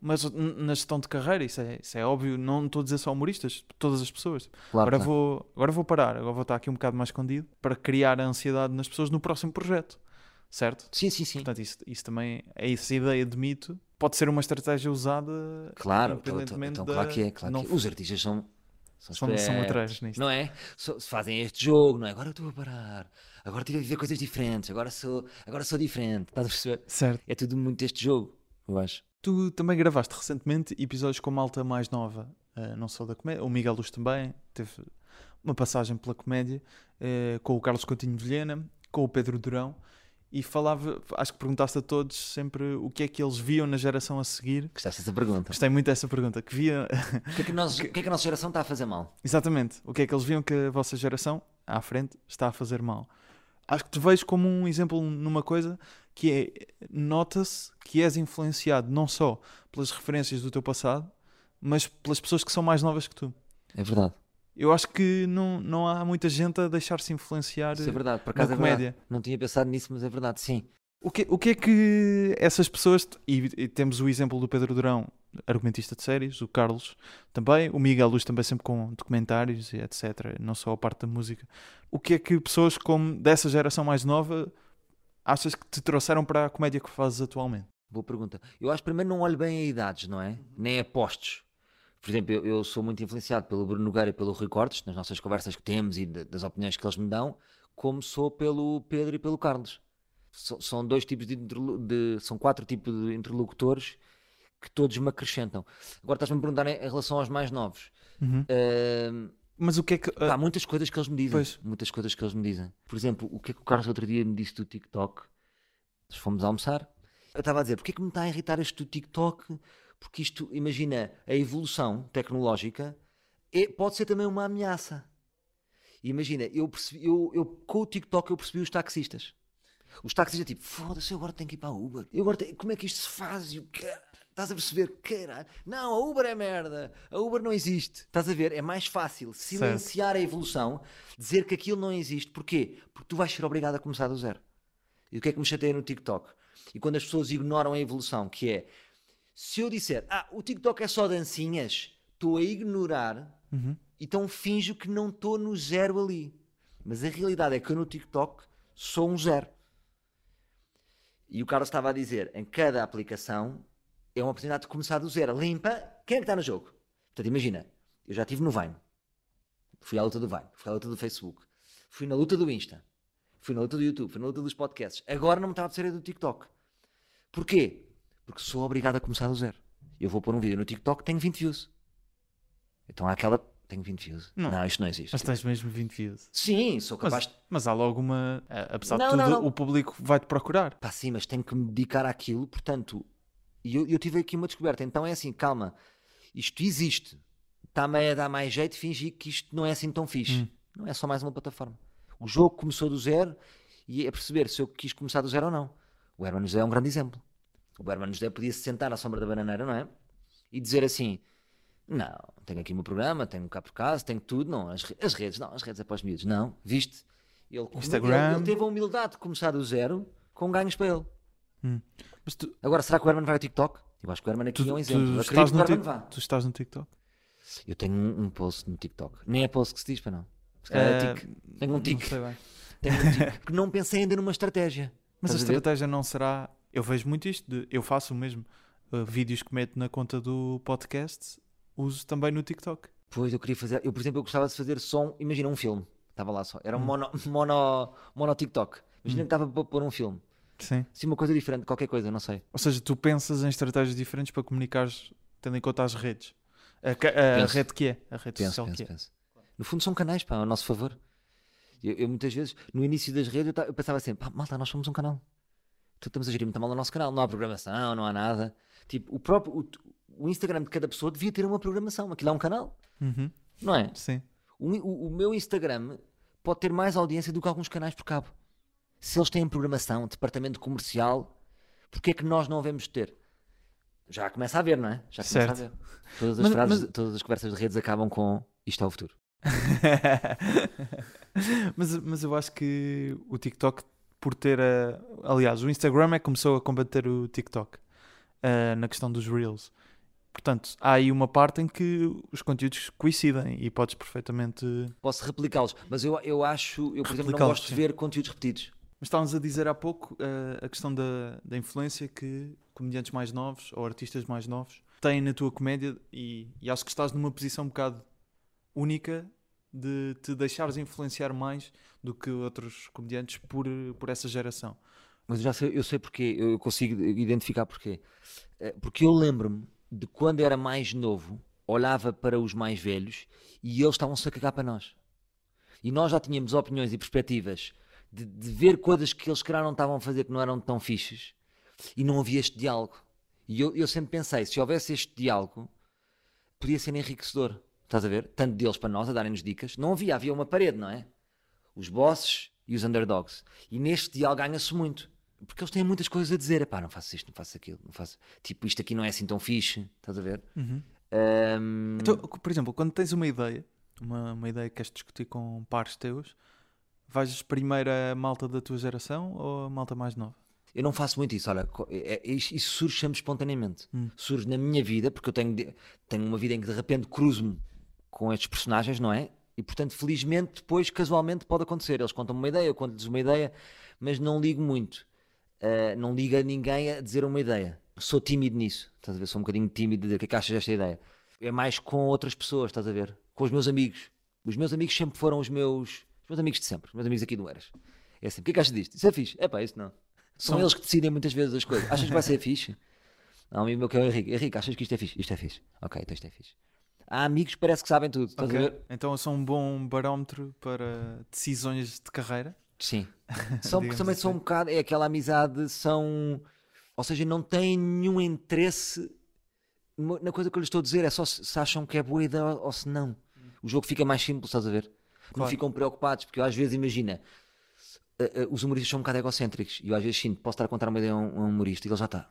mas na gestão de carreira, isso é, isso é óbvio, não estou a dizer só humoristas, todas as pessoas. claro, agora, vou, agora vou parar, agora vou estar aqui um bocado mais escondido para criar a ansiedade nas pessoas no próximo projeto, certo? Sim, sim, sim. Portanto, isso, isso também, é essa ideia de mito, pode ser uma estratégia usada Claro, então, independentemente então, claro que é. Claro não- que é. Os artistas são. São, São, são matreiros nisto. Não é? So- fazem este jogo, não é? Agora eu estou a parar. Agora tive a viver coisas diferentes. Agora sou, agora sou diferente. Estás a perceber? Certo. É tudo muito este jogo, eu acho. Tu também gravaste recentemente episódios com malta mais nova, eh, não só da comédia. O Miguel Luz também teve uma passagem pela comédia, eh, com o Carlos Coutinho Vilhena, com o Pedro Durão, e falava, acho que perguntaste a todos sempre o que é que eles viam na geração a seguir. Gostaste dessa pergunta? Gostei muito dessa pergunta, que via O que, é que nós, o que é que a nossa geração está a fazer mal? exatamente o que é que eles viam que a vossa geração à frente está a fazer mal. Acho que te vejo como um exemplo numa coisa que é nota-se que és influenciado não só pelas referências do teu passado, mas pelas pessoas que são mais novas que tu. É verdade. Eu acho que não, não há muita gente a deixar-se influenciar Isso é verdade. Por na acaso é verdade. comédia. Não tinha pensado nisso, mas é verdade, sim. O que, o que é que essas pessoas, e, e temos o exemplo do Pedro Durão, argumentista de séries, o Carlos também, o Miguel Luz também sempre com documentários e etc, não só a parte da música. O que é que pessoas como dessa geração mais nova achas que te trouxeram para a comédia que fazes atualmente? Boa pergunta. Eu acho que primeiro não olho bem a idades, não Uhum. é? Nem a postos. Por exemplo, eu, eu sou muito influenciado pelo Bruno Nogueira e pelo Rui Cortes, nas nossas conversas que temos e de- das opiniões que eles me dão, como sou pelo Pedro e pelo Carlos. So- são dois tipos de, de- são quatro tipos de interlocutores que todos me acrescentam. Agora estás-me a perguntar em, em relação aos mais novos. Ahm, Mas o que é que. Pá, há muitas coisas que eles me dizem. Pois. Muitas coisas que eles me dizem. Por exemplo, o que é que o Carlos outro dia me disse do TikTok? Nós fomos almoçar. Eu estava a dizer, porque é que me está a irritar este do TikTok? Porque isto, imagina, a evolução tecnológica é- pode ser também uma ameaça. Imagina, eu, percebi, eu, eu com o TikTok eu percebi os taxistas. Os taxistas tipo, foda-se, eu agora tenho que ir para a Uber. Eu agora tenho- como é que isto se faz? E o cara- Estás a perceber? Caralho. Não, a Uber é merda. A Uber não existe. Estás a ver? É mais fácil silenciar a evolução, dizer que aquilo não existe. Porquê? Porque tu vais ser obrigado a começar do zero. E o que é que me chateia no TikTok? E quando as pessoas ignoram a evolução, que é se eu disser, ah, o TikTok é só dancinhas, estou a ignorar Uhum. então finjo que não estou no zero ali. Mas a realidade é que eu no TikTok sou um zero. E o Carlos estava a dizer, em cada aplicação é uma oportunidade de começar do zero. Limpa, quem é que está no jogo? Portanto, imagina, eu já estive no Vine. Fui à luta do Vine, fui à luta do Facebook, fui na luta do Insta, fui na luta do YouTube, fui na luta dos podcasts. Agora não me está a a do TikTok. Porquê? Porque sou obrigado a começar do zero. Eu vou pôr um vídeo no TikTok, tenho 20 views. Então há aquela. Tenho 20 views. Não. Não, isto não existe. Mas tens mesmo 20 views. Sim, sou capaz Mas, de. mas há logo uma. a- Apesar Não, de tudo, não, não. o público vai-te procurar. Pá, sim, mas tenho que me dedicar àquilo, portanto. E eu, eu tive aqui uma descoberta. Então é assim, calma. Isto existe. Está-me a dar mais jeito de fingir que isto não é assim tão fixe. Hum. Não é só mais uma plataforma. O jogo começou do zero e é perceber se eu quis começar do zero ou não. O Herman José é um grande exemplo. O Herman José podia se sentar à sombra da bananeira, não é? E dizer assim: Não, tenho aqui o meu programa, tenho cá por casa, tenho tudo. Não, as, as redes, não, as redes é para os miúdos. Não, viste? Ele, Instagram. ele, ele teve a humildade de começar do zero com ganhos para ele. Mas tu, Agora, será que o Herman vai ao TikTok? Eu acho que o Herman aqui tu, é um tu exemplo. Eu estás que no tic- vá. tu estás no TikTok? Eu tenho um, um post no TikTok. Nem é post que se diz para não. Se é Eh, tic. Tenho um Não tic. bem. Tenho um tic. Porque não pensei ainda numa estratégia. Mas a Estás a ver? estratégia não será. Eu vejo muito isto. De... Eu faço o mesmo. uh, vídeos que meto na conta do podcast, uso também no TikTok. Pois, eu queria fazer. Eu, por exemplo, eu gostava de fazer som. Imagina um filme. Estava lá só. Era um mono, mono, mono TikTok. Imagina que estava para pôr um filme. Sim. Assim, uma coisa diferente, qualquer coisa, não sei. Ou seja, tu pensas em estratégias diferentes para comunicares, tendo em conta as redes. A, a Penso. rede que é, a rede Penso, social penso, que é. penso. No fundo são canais, pá, ao nosso favor. Eu, eu muitas vezes, no início das redes, eu, eu pensava assim, pá, malta, nós somos um canal. Então estamos a gerir muito mal o nosso canal. Não há programação, não há nada. Tipo, o próprio, o, o Instagram de cada pessoa devia ter uma programação. Aquilo é um canal, Uhum. não é? Sim. O, o- o meu Instagram pode ter mais audiência do que alguns canais por cabo. Se eles têm programação, departamento comercial, porque é que nós não devemos ter? Já começa a ver, não é? Já começa Certo. a ver. Todas as, Mas- frases, mas- todas as conversas de redes acabam com isto é o futuro. mas, mas eu acho que o TikTok, por ter a. Aliás, o Instagram é que começou a combater o TikTok ah, na questão dos Reels. Portanto, há aí uma parte em que os conteúdos coincidem e podes perfeitamente. Posso replicá-los, mas eu, eu acho, eu por exemplo, não gosto de sim. ver conteúdos repetidos. Mas estávamos a dizer há pouco ah, a questão da, da influência que comediantes mais novos ou artistas mais novos têm na tua comédia e, e acho que estás numa posição um bocado única de te deixares influenciar mais do que outros comediantes por, por essa geração. Mas eu já sei, eu sei porquê, eu consigo identificar porquê. Eh, Porque eu lembro-me de quando era mais novo, olhava para os mais velhos e eles estavam-se a cagar para nós. E nós já tínhamos opiniões e perspectivas de, de ver coisas que eles, calhar, não estavam a fazer que não eram tão fixes e não havia este diálogo. E eu, eu sempre pensei, se houvesse este diálogo, podia ser enriquecedor. Estás a ver? Tanto deles para nós, a darem-nos dicas. Não havia, havia uma parede, não é? Os bosses e os underdogs. E neste diálogo ganha-se muito. Porque eles têm muitas coisas a dizer. Epá, não faço isto, não faço aquilo. Não faço... Tipo, isto aqui não é assim tão fixe. Estás a ver? Ahm, Então, por exemplo, quando tens uma ideia, uma, uma ideia que queres discutir com pares teus, vais primeiro a malta da tua geração ou a malta mais nova? Eu não faço muito isso, olha, co- é- é- isso surge sempre espontaneamente. Hum. Surge na minha vida, porque eu tenho, tenho uma vida em que de repente cruzo-me com estes personagens, não é? E portanto, felizmente, depois, casualmente, pode acontecer. Eles contam-me uma ideia, eu conto-lhes uma ideia, mas não ligo muito. Ah, não ligo a ninguém a dizer uma ideia. Sou tímido nisso, estás a ver? Sou um bocadinho tímido de dizer o que é que achas desta ideia. É mais com outras pessoas, estás a ver? Com os meus amigos. Os meus amigos sempre foram os meus, os meus amigos de sempre, os meus amigos aqui do Eras. É assim, o que é que achas disto? Isso é fixe? É pá, isso não. São, São- eles que decidem muitas vezes as coisas. Achas que vai ser fixe? Um amigo meu que é o Henrique. Henrique, achas que isto é fixe? Isto é fixe. Ok, então isto é fixe. Há amigos que parece que sabem tudo. Estás a ver? Então eu sou um bom barómetro para decisões de carreira. Sim. São, Digamos também são um assim. bocado. É aquela amizade, são. Ou seja, não têm nenhum interesse na coisa que eu lhes estou a dizer. É só se, se acham que é boa ideia ou, se não. O jogo fica mais simples, estás a ver? Não Claro. ficam preocupados, porque eu às vezes imagina. eh, eh, os humoristas são um bocado egocêntricos e eu às vezes sinto, posso estar a contar uma ideia a um, a um humorista e ele já está.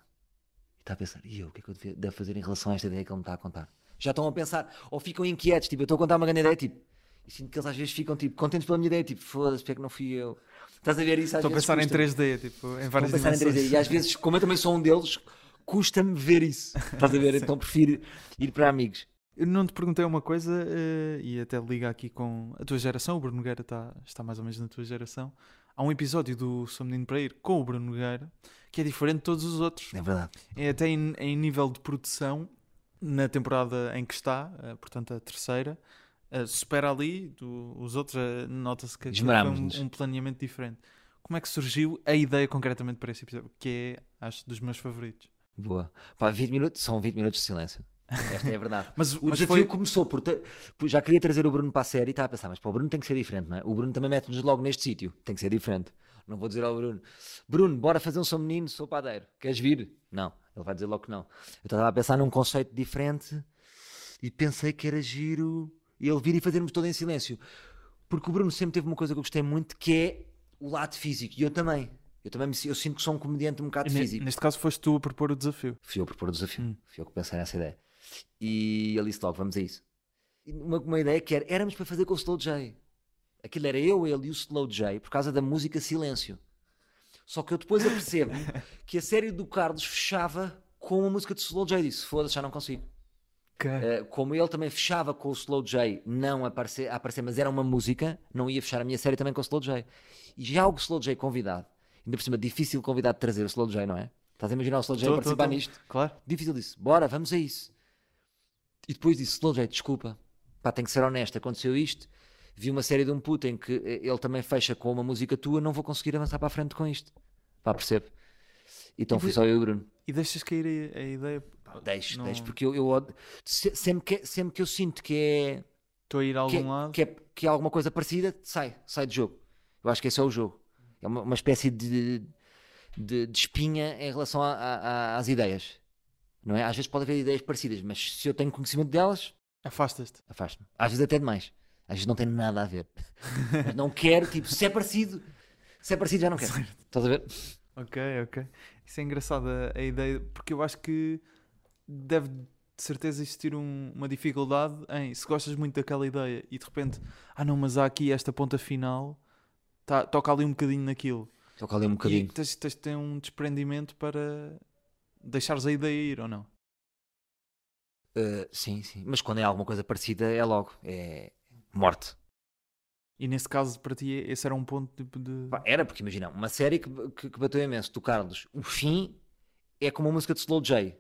E está a pensar, e eu, o que é que eu devo fazer em relação a esta ideia que ele me está a contar? Já estão a pensar, ou ficam inquietos, tipo, eu estou a contar uma grande ideia, tipo, e sinto que eles às vezes ficam tipo, contentes pela minha ideia, tipo, foda-se, porque é que não fui eu? Estás a ver isso às Estou a pensar em custa-me. 3D, tipo, em Estou a várias pensar em 3D. dimensões. E às vezes, como eu também sou um deles, custa-me ver isso. Estás a ver? Então prefiro ir para amigos. Eu não te perguntei uma coisa eh, e até liga aqui com a tua geração. O Bruno Nogueira está, está mais ou menos na tua geração. Há um episódio do Sou Menino para Ir com o Bruno Nogueira que é diferente de todos os outros. É verdade. É até em, em nível de produção, na temporada em que está, eh, portanto a terceira, eh, supera ali do- os outros. eh, Nota-se que foi um, um planeamento diferente. Como é que surgiu a ideia concretamente para esse episódio? Que é, acho, dos meus favoritos. Boa. Pá, 20 minutos, são 20 minutos de silêncio. Esta é a verdade. Mas, O mas desafio foi. começou por, ter- por- Já queria trazer o Bruno para a série e estava a pensar, mas para o Bruno tem que ser diferente, não é? O Bruno também mete-nos logo neste sítio. Tem que ser diferente. Não vou dizer ao Bruno, Bruno, bora fazer um som menino, sou padeiro. Queres vir? Não. Ele vai dizer logo que não. Eu estava a pensar num conceito diferente e pensei que era giro ele vir e fazermos todo em silêncio. Porque o Bruno sempre teve uma coisa que eu gostei muito que é o lado físico. E eu também. Eu também me, eu sinto que sou um comediante um bocado ne- físico. Neste caso, foste tu a propor o desafio. Fui eu a propor o desafio. Hum. Fui eu que pensei nessa ideia. E ele disse logo: vamos a isso. E Uma, uma ideia que era: éramos para fazer com o Slow J. Aquilo era eu, ele e o Slow J por causa da música Silêncio. Só que eu depois apercebo que a série do Carlos fechava com a música de Slow J. Disse: foda-se, já não consigo. Uh, como ele também fechava com o Slow J, não a aparecer, a aparecer, mas era uma música, não ia fechar a minha série também com o Slow J. E já o Slow J convidado, ainda por cima, difícil convidado de trazer o Slow J, não é? Estás a imaginar o Slow J a Tô, tô, participar tô. nisto? Claro. Difícil disse, bora, vamos a isso. E depois disse, Slow J, desculpa, pá, tenho que ser honesto, aconteceu isto, vi uma série de um puto em que eh, ele também fecha com uma música tua, não vou conseguir avançar para a frente com isto. Pá, percebe? Então E fui de- só eu e o Bruno. E deixas cair a, a ideia. pá, Deixo, não- deixo, porque eu, eu se- sempre, que, sempre que eu sinto que é, Estou a ir a algum que, é, lado. que, é, que é alguma coisa parecida, sai, sai do jogo. Eu acho que esse é o jogo. É uma, uma espécie de, de, de espinha em relação a- a- às ideias. Não é? Às vezes pode haver ideias parecidas, mas se eu tenho conhecimento delas, Afastas-te. afasto-me. Às vezes até demais. Às vezes não tem nada a ver. Mas não quero, tipo, se é parecido, se é parecido já não quero. Estás a ver? Ok, ok. Isso é engraçado a, a ideia, porque eu acho que deve de certeza existir um- uma dificuldade em se gostas muito daquela ideia e de repente, ah não, mas há aqui esta ponta final, tá, toca ali um bocadinho naquilo. Toca ali um E bocadinho. tens, tens de ter um desprendimento para deixares a ideia ir ou não? Uh, sim, sim. Mas quando é alguma coisa parecida, é logo. É morte. E nesse caso, para ti, esse era um ponto tipo de. Pá, era porque imagina, uma série que, que, que bateu imenso do Carlos, o fim é como uma música de Slow J.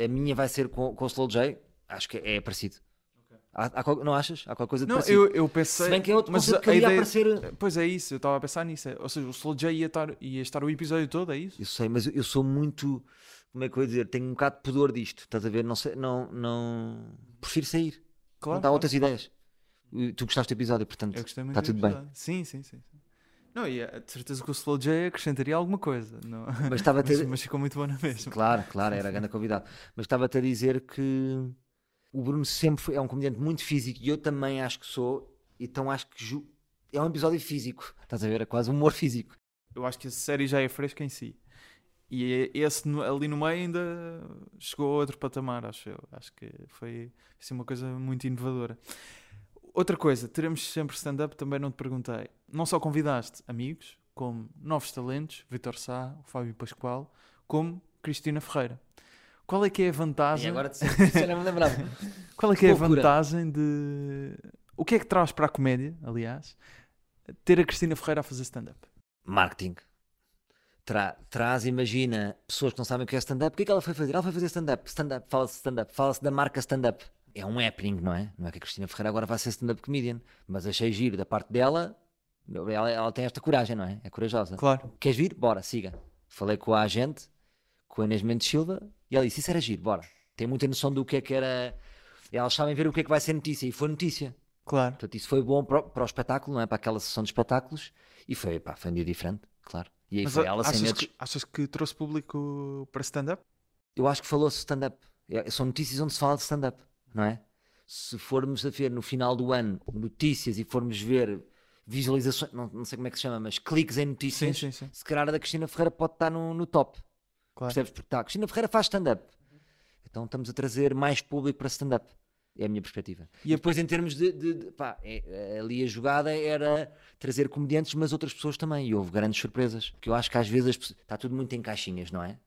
A minha vai ser com, com Slow J, acho que é parecido. Há- há qual- não achas? Há qualquer coisa de Não, parecido. eu, eu pensei. Se bem que é outro mas que a ali ia ideia- aparecer. Pois é isso, eu estava a pensar nisso. é- Ou seja, o Slow J ia estar, ia estar o episódio todo, é isso? Eu sei, mas eu- sou muito. Como é que eu ia dizer? Tenho um bocado de pudor disto. Estás a ver? Não sei, não. não... Prefiro sair. Claro. não dá outras ideias. Tu gostaste do episódio, portanto. Eu gostei muito Está do tudo bem. episódio. Sim, sim, sim. sim. Não, e é de certeza que o Slow J acrescentaria alguma coisa. Não... Mas estava a Mas, ter. mas ficou muito bom na mesma. Claro, claro, era grande convidado. Mas estava-te a dizer que o Bruno sempre foi, é um comediante muito físico e eu também acho que sou, então acho que ju- é um episódio físico. Estás a ver? É quase um humor físico. Eu acho que a série já é fresca em si. E é- esse ali no meio ainda chegou a outro patamar, acho eu. Acho que foi assim, uma coisa muito inovadora. Outra coisa, teremos sempre stand-up, também não te perguntei. Não só convidaste amigos, como novos talentos, Vitor Sá, o Fábio Pascoal, como Cristina Ferreira. Qual é que é a vantagem? E agora você não me lembrava. Qual é que é a vantagem de. O que é que traz para a comédia, aliás, ter a Cristina Ferreira a fazer stand-up? Marketing. Tra- traz, imagina, pessoas que não sabem o que é stand-up. O que é que ela foi fazer? Ela foi fazer stand-up. Stand-up, fala-se stand-up, fala-se da marca stand-up. É um happening, não é? Não é que a Cristina Ferreira agora vai ser stand-up comedian. Mas achei giro da parte dela. Ela, ela tem esta coragem, não é? É corajosa. Claro. Queres vir? Bora, siga. Falei com a agente, com a Inês Mendes Silva, e ela disse: Isso era giro, bora. Tem muita noção do que é que era. Elas sabem ver o que é que vai ser notícia, e foi notícia. Claro. Portanto, isso foi bom para, o- para o espetáculo, não é? Para aquela sessão de espetáculos, e foi, pá, foi um dia diferente, claro. E aí Mas foi ela sem medos. que, achas que trouxe público para stand-up? Eu acho que falou-se stand-up. É- São notícias onde se fala de stand-up, não é? Se formos a ver no final do ano notícias e formos ver visualizações, não, não sei como é que se chama, mas cliques em Sim, notícias, sim, sim. se calhar a da Cristina Ferreira pode estar no, no top. Claro. Percebes? Porque tá, a Cristina Ferreira faz stand-up. Então estamos a trazer mais público para stand-up. É a minha perspectiva. E depois, em termos de. de- de- pá, é- ali a jogada era trazer comediantes, mas outras pessoas também. E houve grandes surpresas. Porque eu acho que às vezes está tudo muito em caixinhas, não é?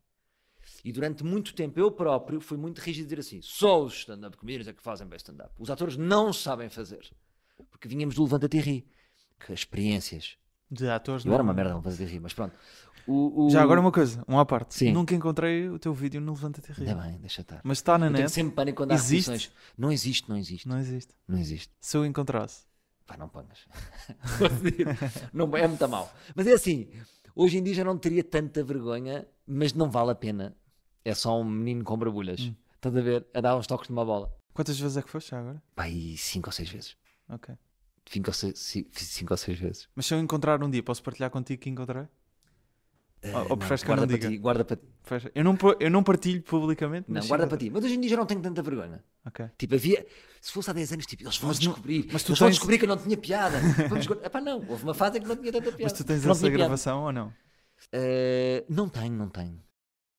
E durante muito tempo eu próprio fui muito rígido a dizer assim: só os stand-up comedians é que fazem bem stand-up. Os atores não sabem fazer. Porque vinhamos do Levanta-te e Ri. Que experiências. De atores. Eu não- era uma merda, não fazia rir, mas pronto. O, o- Já agora uma coisa, um à parte. Sim. Nunca encontrei o teu vídeo no Levanta-te e Ri. Ainda bem, deixa estar. Mas está na Eu tenho net. sempre pânico quando há Existe? Não existe, não existe. Não existe. Não existe. Se eu encontrasse. Pá, não dizer, não, é muito mal. Mas é assim, hoje em dia já não teria tanta vergonha, mas não vale a pena. É só um menino com barbulhas. Hum. Estás a ver? A dar uns toques numa bola. Quantas vezes é que foste já agora? E cinco ou seis vezes. Ok. Cinco ou seis, ci- cinco ou seis vezes. Mas se eu encontrar um dia, posso partilhar contigo que encontrei? Eh, ou preferes que eu não guarda para diga? ti, guarda para ti. Eu não, eu não partilho publicamente. Não, guarda para ti. Mas hoje em dia já não tenho tanta vergonha. Ok. Tipo, havia. Se fosse há 10 anos, tipo, eles vão Mas descobrir. mas tu eles vão tens- descobrir que eu não tinha piada. Vamos. Epá, não. Houve uma fase em que não tinha tanta piada. Mas tu tens Não essa tinha piada. gravação ou não? Eh, não tenho, não tenho.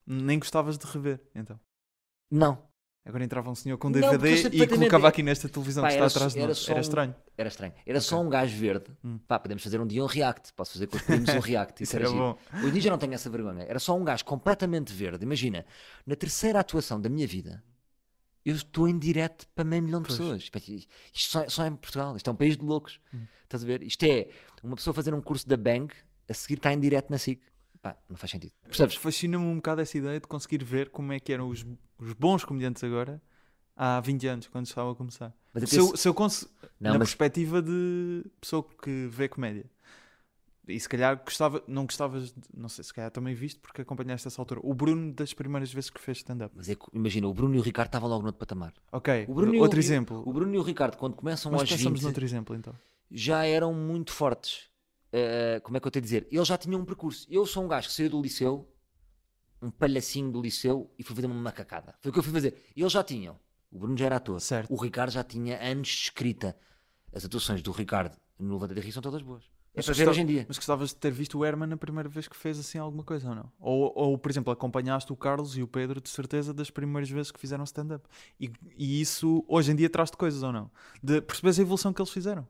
Nem gostavas de rever, então. Não. Agora entrava um senhor com Não, DVD sei e colocava aqui nesta televisão Pá, que está era atrás de nós. Era um- estranho. Era estranho. Era só um gajo verde. Hum. Pá, podemos fazer um dia um react. Posso fazer com os primos um react. Isso era era giro. bom. Hoje em dia não tenho essa vergonha. Era só um gajo completamente verde. Imagina, na terceira atuação da minha vida, eu estou em direto para meio milhão de Pois. pessoas. Isto só, só é em Portugal. Isto é um país de loucos. Hum. Estás a ver? Isto é uma pessoa fazer um curso da Bang, a seguir está em direto na SIC. Pá, não faz sentido. Percebes? Fascina-me um bocado essa ideia de conseguir ver como é que eram os, os bons comediantes agora Há 20 anos, quando estava a começar. Mas Se eu, se eu cons- Não, na mas perspectiva de pessoa que vê comédia. E se calhar gostava, não gostavas, não sei, se calhar também viste porque acompanhaste essa altura. O Bruno das primeiras vezes que fez stand-up. Mas é que, imagina, o Bruno e o Ricardo estavam logo no outro patamar. Ok, O Bruno o- outro e- exemplo. O Bruno e o Ricardo, quando começam Mas aos pensamos 20, noutro exemplo então. já eram muito fortes. Eh, como é que eu tenho a dizer? Eles já tinham um percurso. Eu sou um gajo que saiu do liceu, um palhacinho do liceu, e fui fazer uma macacada. Foi o que eu fui fazer. Eles já tinham. O Bruno já era ator. Certo. O Ricardo já tinha anos de escrita. As atuações do Ricardo no Levanta de Rio são todas boas. É Mas para ver hoje em dia. Mas gostavas de ter visto o Herman na primeira vez que fez assim alguma coisa ou não? Ou, ou por exemplo, acompanhaste o Carlos e o Pedro de certeza das primeiras vezes que fizeram stand-up. E, e isso hoje em dia traz-te coisas ou não? De perceberes a evolução que eles fizeram.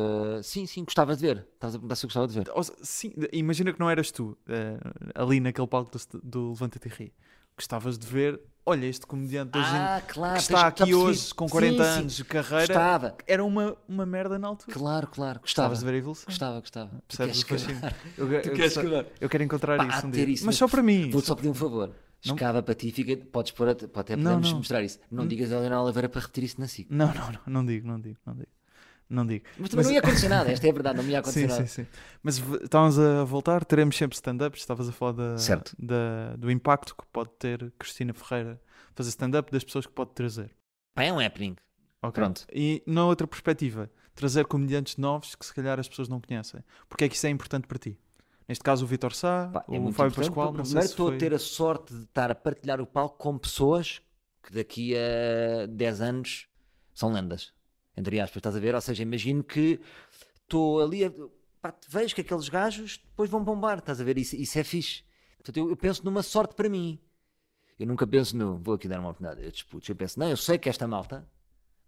Uh, sim, sim, gostava de ver. Estavas a perguntar se eu gostava de ver. Ou sim, imagina que não eras tu eh, ali naquele palco do, do Levanta-te e Ri. Gostavas de ver, olha, este comediante hoje Ah, claro. que está aqui hoje com 40 Sim, sim. anos de carreira Gostava. era uma, uma merda na altura. Claro, claro. Gostava. Gostavas de ver a evolução. Gostava, gostava. Percebes o fascínio? Eu, Tu eu, queres cagar. eu quero encontrar Pá, isso um dia. isso, mas mas só para mim. Vou-te só pedir um favor. Não- Escava para ti, fica, podes pôr, até Não, podemos não. mostrar isso. Não digas a Helena Oliveira para repetir isso na SIC. Não, não, não, não digo, não digo, não digo. Não digo. Mas também não ia acontecer nada, esta é a verdade, não me ia acontecer Sim, nada. sim, sim. Mas estávamos a voltar, teremos sempre stand-up. Estavas a falar da, Certo. da- do impacto que pode ter Cristina Ferreira fazer stand-up, das pessoas que pode trazer. Pá, é um happening. Ok. Pronto. E na outra perspectiva, trazer comediantes novos que se calhar as pessoas não conhecem. Porque é que isso é importante para ti? Neste caso, o Vitor Sá, Pá, é o Fábio Pascoal. Não sei Primeiro se estou foi... a ter a sorte de estar a partilhar o palco com pessoas que daqui a 10 anos são lendas. Entre aspas, estás a ver? Ou seja, imagino que estou ali a. Pá, vejo que aqueles gajos depois vão bombar, estás a ver? Isso, isso é fixe. Portanto, eu, eu penso numa sorte para mim. Eu nunca penso no. Vou aqui dar uma oportunidade a estes putos. Eu penso, não, eu sei que esta malta.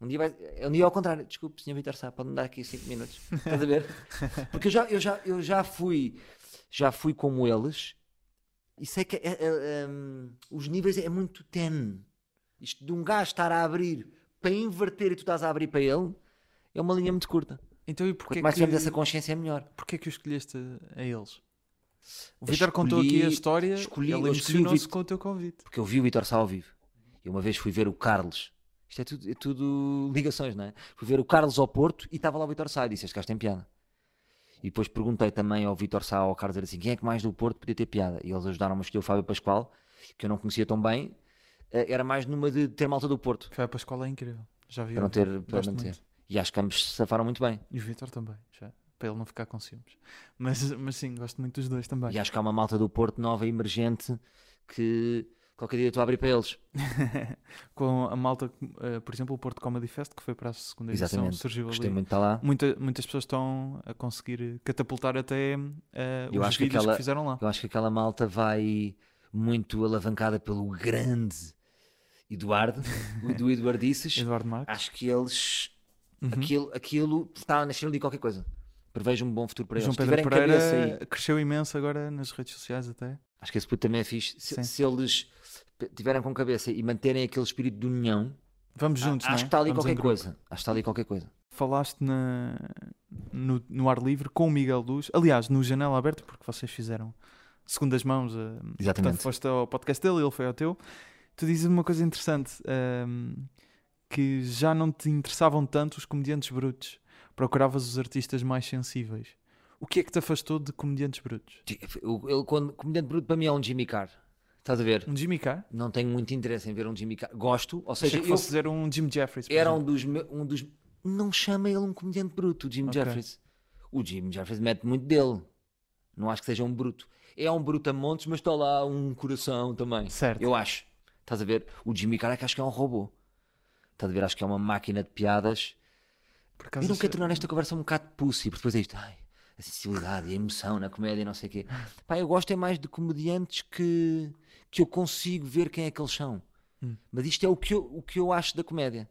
Um dia vai. É um dia ao contrário. Desculpe, senhor Vitor Sá, pode-me dar aqui 5 minutos. Estás a ver? Porque eu já, eu já, eu já fui. Já fui como eles e sei que é, é, hum, os níveis é muito tenue. Isto de um gajo estar a abrir para inverter e tu estás a abrir para ele é uma linha muito curta. Então e porquê Quanto mais que... tivermos essa consciência é melhor. Porquê que o escolheste a eles? O Vitor contou aqui a história, escolhi- ele emocionou-se com o teu convite. Porque eu vi o Vitor Sá ao vivo. E uma vez fui ver o Carlos. Isto é tudo, é tudo ligações, não é? Fui ver o Carlos ao Porto e estava lá o Vitor Sá e disse: Este gajo tem piada. E depois perguntei também ao Vitor Sá, ao Carlos, era assim: quem é que mais do Porto podia ter piada? E eles ajudaram-me a escolher o Fábio Pascoal, que eu não conhecia tão bem. Eh, Era mais numa de ter malta do Porto. Foi para a escola é incrível. Já vi. Para não ter. Para Gosto não ter. muito. E acho que ambos se safaram muito bem. E o Vitor também, já. Para ele não ficar com ciúmes. Mas, mas sim, gosto muito dos dois também. E acho que há uma malta do Porto nova, emergente, que qualquer dia estou a abrir para eles. com a malta, eh, por exemplo, o Porto Comedy Fest, que foi para a segunda edição, Exatamente. surgiu Gostei ali. muito de estar lá. Muita- muitas pessoas estão a conseguir catapultar até eh, Eu os acho que vídeos aquela- que fizeram lá. Eu acho que aquela malta vai muito alavancada pelo grande Eduardo, o do Eduardices. Eduardo Marques. Acho que eles. Uhum. Aquilo, aquilo está a nascer ali qualquer coisa. Prevejo um bom futuro para João eles. Pedro Pereira aí. cresceu imenso agora nas redes sociais até. Acho que esse puto também é fixe. Se, se eles tiverem com cabeça e manterem aquele espírito de união, Vamos juntos, é? acho que está ali Vamos qualquer grupo. coisa. Acho que está ali qualquer coisa. Falaste na, no, no ar livre com o Miguel Luz, aliás, no Janela Aberta, porque vocês fizeram segundas mãos. eh, Exatamente. Portanto, foste ao podcast dele, ele foi ao teu. Tu dizes uma coisa interessante, ehm, que já não te interessavam tanto os comediantes brutos, procuravas os artistas mais sensíveis. O que é que te afastou de comediantes brutos? Quando, comediante bruto para mim é um Jimmy Carr. Estás a ver? Um Jimmy Carr? Não tenho muito interesse em ver um Jimmy Carr. Gosto, ou seja, Achei que eu fosse dizer um Jim Jeffries. era um dos, me- um dos. Não chama ele um comediante bruto, o Jim Ok. Jeffries. O Jim Jeffries mete muito dele. Não acho que seja um bruto. É um bruto a montes, mas está lá um coração também. Certo. Eu acho. Estás a ver? O Jimmy Carr é que acho que é um robô. Estás a ver? Acho que é uma máquina de piadas. Eu não quero achei- tornar esta conversa um bocado pussy, porque depois é isto. Ai, a sensibilidade e a emoção na comédia e não sei o quê. Pá, eu gosto é mais de comediantes que, que eu consigo ver quem é que eles são. Hum. Mas isto é o que eu, o que eu acho da comédia.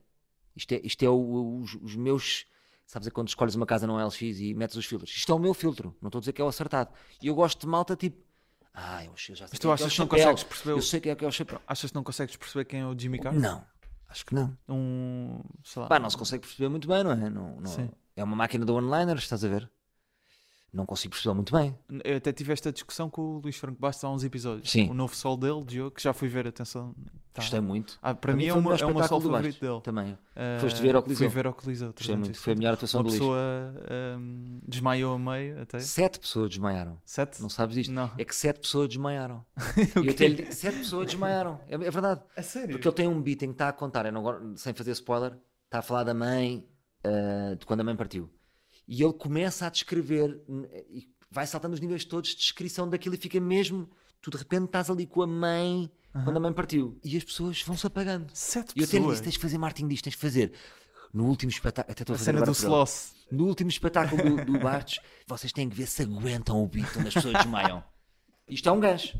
Isto é, isto é o- os, os meus. Sabes, é quando escolhes uma casa no LX e metes os filtros. Isto é o meu filtro. Não estou a dizer que é o acertado. E eu gosto de malta tipo. Ah, eu, já sei Mas tu quem é achas que que é não chapéu. consegues perceber Eu sei quem é que é o chapéu. Achas que não consegues perceber quem é o Jimmy Carr? Não, acho que não. Um, sei lá, Pá, não se consegue perceber muito bem, não é? Não, não- Sim. é uma máquina de one-liners, estás a ver? Não consigo perceber muito bem. Eu até tive esta discussão com o Luís Franco Bastos há uns episódios. Sim. O novo sol dele, Diogo, que já fui ver, atenção. tá. Gostei muito. Ah, para, Para mim é o uma, é o meu sol favorito dele. Também. Ah, Foste ver ao Coliseu? Fui ver ao Coliseu. Gostei muito. 360. Foi a melhor atuação Uma do Luís. pessoa ahm, desmaiou a meio até. Sete pessoas desmaiaram. Sete? Não sabes disto? Não. É que sete pessoas desmaiaram. Eu até lhe digo, sete pessoas desmaiaram. É, é verdade. A sério? Porque ele tem um beat em que está a contar, não sem fazer spoiler, está a falar da mãe, ah, de quando a mãe partiu. E ele começa a descrever, e vai saltando os níveis todos de descrição daquilo e fica mesmo, tu de repente estás ali com a mãe quando a mãe partiu. E as pessoas vão-se apagando. Sete E eu pessoas. disse: tens de fazer Martin disto, tens de fazer. No último espetáculo, até estou a cena do. Sloss. No último espetáculo do, do Bartos, vocês têm que ver se aguentam o beat onde as pessoas desmaiam. Isto é um gajo.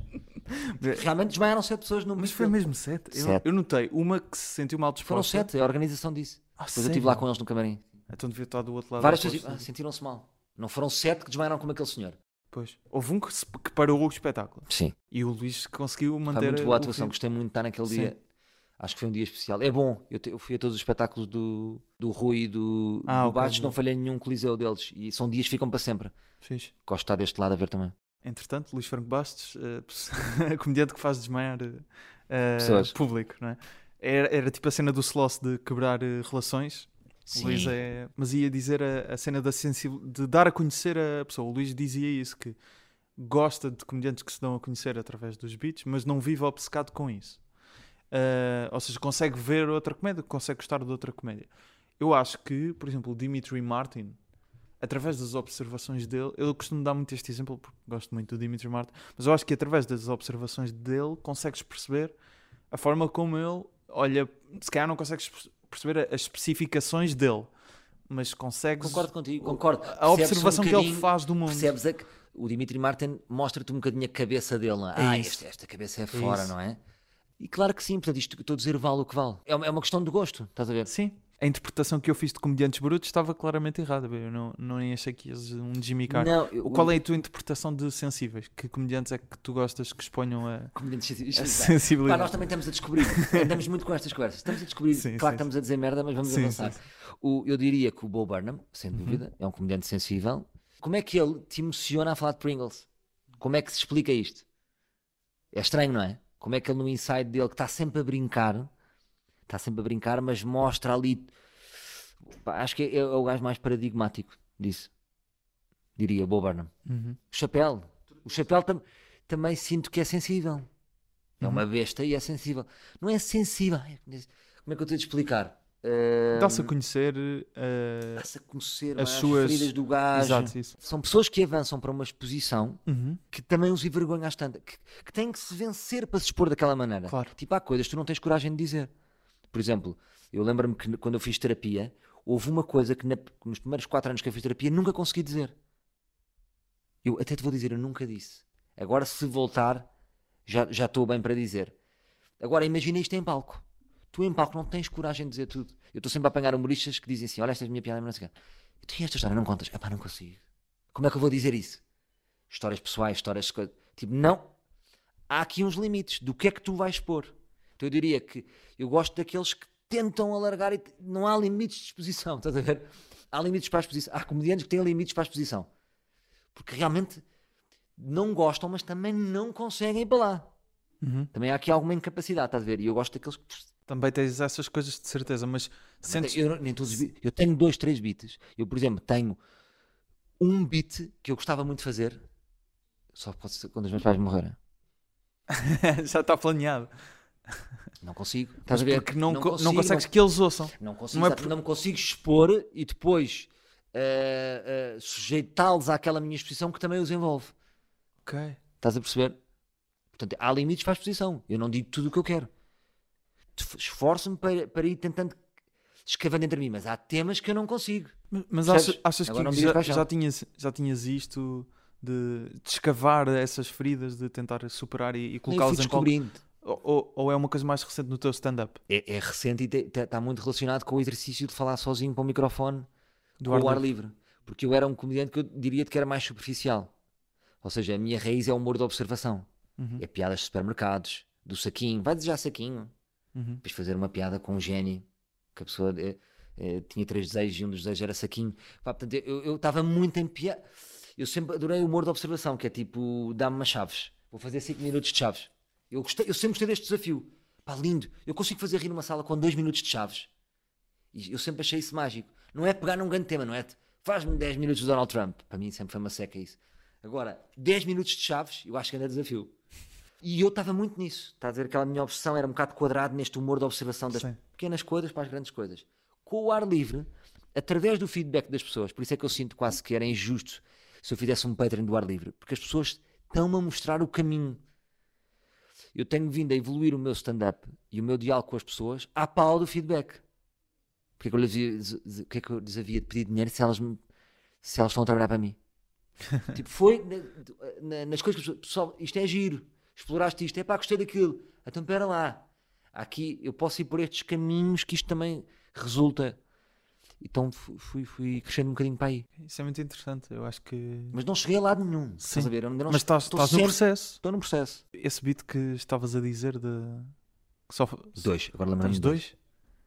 Realmente desmaiaram sete pessoas no Mas foi mesmo sete? Eu, Sete. eu notei uma que se sentiu mal Foram disposta. sete, é a organização disso. Ah, Depois eu sério? estive lá com eles no camarim. Então devia estar do outro lado. Várias pessoas ah, sentiram-se mal. Não foram sete que desmaiaram como aquele senhor. Pois. Houve um que, se- que parou o espetáculo. Sim. E o Luís conseguiu manter Foi muito boa a atuação. Gostei muito de estar naquele Sim. dia. Acho que foi um dia especial. É bom. Eu, te- eu fui a todos os espetáculos do, do Rui e do, Ah, do Bastos. Não falhei nenhum coliseu deles. E são dias que ficam para sempre. Fixe. Gosto de estar deste lado a ver também. Entretanto, Luís Franco Bastos, eh, comediante que faz desmaiar Pessoas. público, não é? Era, era tipo a cena do Sloss de quebrar eh, relações. O Sim. Luís é. Mas ia dizer a, a cena da sensibilidade, de dar a conhecer a pessoa. O Luís dizia isso, que gosta de comediantes que se dão a conhecer através dos beats, mas não vive obcecado com isso. Eh, ou seja, consegue ver outra comédia, consegue gostar de outra comédia. Eu acho que, por exemplo, o Dimitri Martin, através das observações dele, eu costumo dar muito este exemplo porque gosto muito do Dimitri Martin, mas eu acho que através das observações dele consegues perceber a forma como ele olha. Se calhar não consegues perceber as especificações dele, mas consegues. Concordo contigo, concordo. A Percebes observação um que ele faz do mundo. Percebes a que o Dimitri Martin mostra-te um bocadinho a cabeça dele. É? É ah, este- esta cabeça é fora, isso. não é? E claro que sim, portanto, isto que estou a dizer vale o que vale. É uma, é uma questão de gosto, estás a ver? Sim. A interpretação que eu fiz de comediantes brutos estava claramente errada. Eu não, não nem achei que ias um desmicar. Não, eu- Qual é a tua interpretação de sensíveis? Que comediantes é que tu gostas que exponham a, Comediantes sensíveis. a Pá, sensibilidade? nós também estamos a descobrir. Andamos muito com estas conversas. Estamos a descobrir. Sim, claro sim, que estamos a dizer merda, mas vamos Sim, avançar. Uhum. O- eu diria que o Bo Burnham, sem dúvida, é um comediante sensível. Como é que ele te emociona a falar de Pringles? Como é que se explica isto? É estranho, não é? Como é que ele no inside dele, que está sempre a brincar, está sempre a brincar, mas mostra ali. Pá, acho que é, é o gajo mais paradigmático disso. Diria, Bo Burnham. Uhum. O chapéu. O chapéu tam- também sinto que é sensível. É uma besta e é sensível. Não é sensível. Ai, Como é que eu tenho de explicar? Uh, Dá-se a conhecer eh, Dá-se a conhecer as as suas- feridas do gajo. Exato. São pessoas que avançam para uma exposição Uhum. que também os envergonha bastante. Que, que têm que se vencer para se expor daquela maneira. Claro. Tipo, há coisas que tu não tens coragem de dizer. Por exemplo, eu lembro-me que quando eu fiz terapia, houve uma coisa que na- nos primeiros quatro anos que eu fiz terapia nunca consegui dizer. Eu até te vou dizer, eu nunca disse. Agora, se voltar, já já estou bem para dizer. Agora, imagina isto em palco. Tu em palco não tens coragem de dizer tudo. Eu estou sempre a apanhar humoristas que dizem assim: Olha, esta é a minha piada, não sei o. Eu tenho esta história, não contas. Epá, não consigo. Como é que eu vou dizer isso? Histórias pessoais, histórias. Tipo, não. Há aqui uns limites do que é que tu vais expor. Eu diria que eu gosto daqueles que tentam alargar e não há limites de exposição, estás a ver? Há limites para a exposição. Há comediantes que têm limites para a exposição. Porque realmente não gostam, mas também não conseguem ir para lá. Uhum. Também há aqui alguma incapacidade, estás a ver? E eu gosto daqueles que. Também tens essas coisas de certeza, mas sentes. Eu, nem todos os eu tenho dois, três beats. Eu, por exemplo, tenho um beat que eu gostava muito de fazer. Só pode ser quando os meus pais morrerem. Já está planeado. Não consigo. Estás a ver? porque não, co- não consigo, consegues não- que eles ouçam. Não consigo, Não é por- não me consigo expor e depois eh, eh, sujeitá-los àquela minha exposição que também os envolve. Ok. Estás a perceber? Portanto, há limites para a exposição. Eu não digo tudo o que eu quero. Esforço-me para, para ir tentando escavando entre mim, mas há temas que eu não consigo. Mas- Mas achas, achas não que já, já, tinhas, já tinhas isto de, de escavar essas feridas, de tentar superar e, e colocá-las em palco? Ou, ou- é uma coisa mais recente no teu stand-up? É, é recente e está muito relacionado com o exercício de falar sozinho para o microfone Do ar o ar livre. livre. Porque eu era um comediante que eu diria que era mais superficial. Ou seja, a minha raiz é o humor da observação. Uhum. É piadas de supermercados, do saquinho. Vai desejar saquinho. Uhum. Depois fazer uma piada com um gênio. Que a pessoa eh, eh, tinha três desejos e um dos desejos era saquinho. Pá, portanto, eu estava muito em piada. Eu sempre adorei o humor de observação, que é tipo, dá-me umas chaves. Vou fazer 5 minutos de chaves. Eu, gostei, eu sempre gostei deste desafio. Pá, lindo. Eu consigo fazer rir numa sala com 2 minutos de chaves. E eu sempre achei isso mágico. Não é pegar num grande tema, não é? Faz-me 10 minutos do Donald Trump. Para mim sempre foi uma seca isso. Agora, 10 minutos de chaves, eu acho que ainda é desafio. E eu estava muito nisso. Está a dizer que aquela minha obsessão era um bocado quadrado neste humor de observação das Sim. pequenas coisas para as grandes coisas. Com o ar livre, através do feedback das pessoas, por isso é que eu sinto quase que era injusto se eu fizesse um Patreon do ar livre, porque as pessoas estão-me a mostrar o caminho. Eu tenho vindo a evoluir o meu stand-up e o meu diálogo com as pessoas à pau do feedback. Porque é que eu lhes, porque é que eu lhes havia de pedir dinheiro se elas, me- se elas estão a trabalhar para mim? tipo, foi na- na- nas coisas que pessoal, isto é giro, exploraste isto, é pá, gostei daquilo. Então, espera lá, aqui eu posso ir por estes caminhos que isto também resulta. Então fu- fui, fui crescendo um bocadinho para aí. Isso é muito interessante. Eu acho que. Mas não cheguei a lado nenhum. Sim. Estás a ver? Eu ainda não Mas estás, estás no sempre- processo. Estou no processo. Esse beat que estavas a dizer de. Que só... Dois, agora lembrei-me Tens de dois?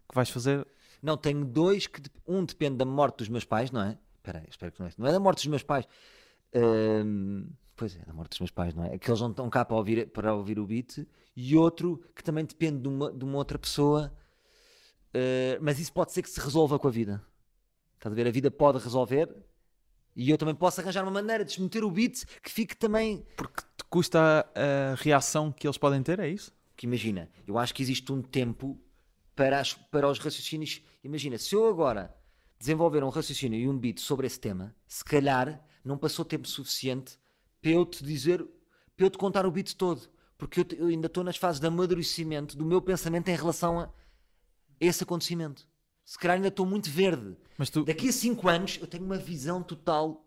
Que vais fazer? Não, tenho dois que um depende da morte dos meus pais, não é? Espera aí, espero que não é. Não é da morte dos meus pais. Ahm, pois é, da morte dos meus pais, não é? Que eles não estão cá para ouvir, para ouvir o beat. E outro que também depende de uma, de uma outra pessoa. Ah, mas isso pode ser que se resolva com a vida. Estás a ver? A vida pode resolver. E eu também posso arranjar uma maneira de desmeter o beat que fique também Porque te custa a, a reação que eles podem ter, é isso? que imagina, eu acho que existe um tempo para, as- para os raciocínios. Imagina, se eu agora desenvolver um raciocínio e um beat sobre esse tema, se calhar não passou tempo suficiente para eu te dizer, para eu te contar o beat todo. Porque eu, te- eu ainda estou nas fases de amadurecimento do meu pensamento em relação a esse acontecimento. Se calhar ainda estou muito verde. Mas tu, Daqui a 5 anos eu tenho uma visão total.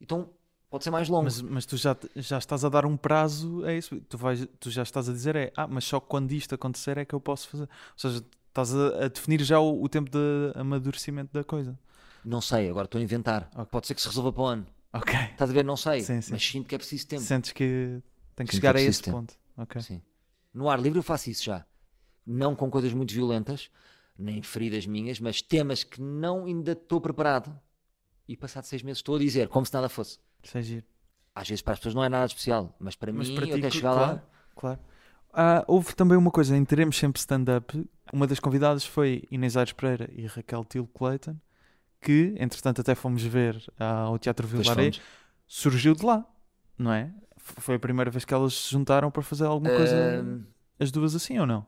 Então pode ser mais longo. mas, mas tu já, já estás a dar um prazo a isso. Tu, vais, tu já estás a dizer é, ah, mas só quando isto acontecer é que eu posso fazer. Ou seja, estás a, a definir já o, o tempo de amadurecimento da coisa. Não sei, agora estou a inventar. Ok. Pode ser que se resolva para o ano. Ok. Estás a ver? Não sei. Sim, sim. Mas sinto que é preciso tempo. Sentes que tem que Sim, chegar que é a esse tempo. ponto. Ok. Sim. No ar livre eu faço isso já. Não com coisas muito violentas, nem feridas minhas, mas temas que não ainda estou preparado. E passado seis meses estou a dizer, como se nada fosse. É giro. Às vezes para as pessoas não é nada especial, mas para Mas mim, para ti, cl- chegar claro, lá. claro. Ah, houve também uma coisa em Teremos Sempre Stand-Up. Uma das convidadas foi Inês Aires Pereira e Raquel Tilo Clayton, que, entretanto, até fomos ver ah, ao Teatro Vilaré. Surgiu de lá, não é? Foi a primeira vez que elas se juntaram para fazer alguma coisa, Ahm, as duas assim ou não?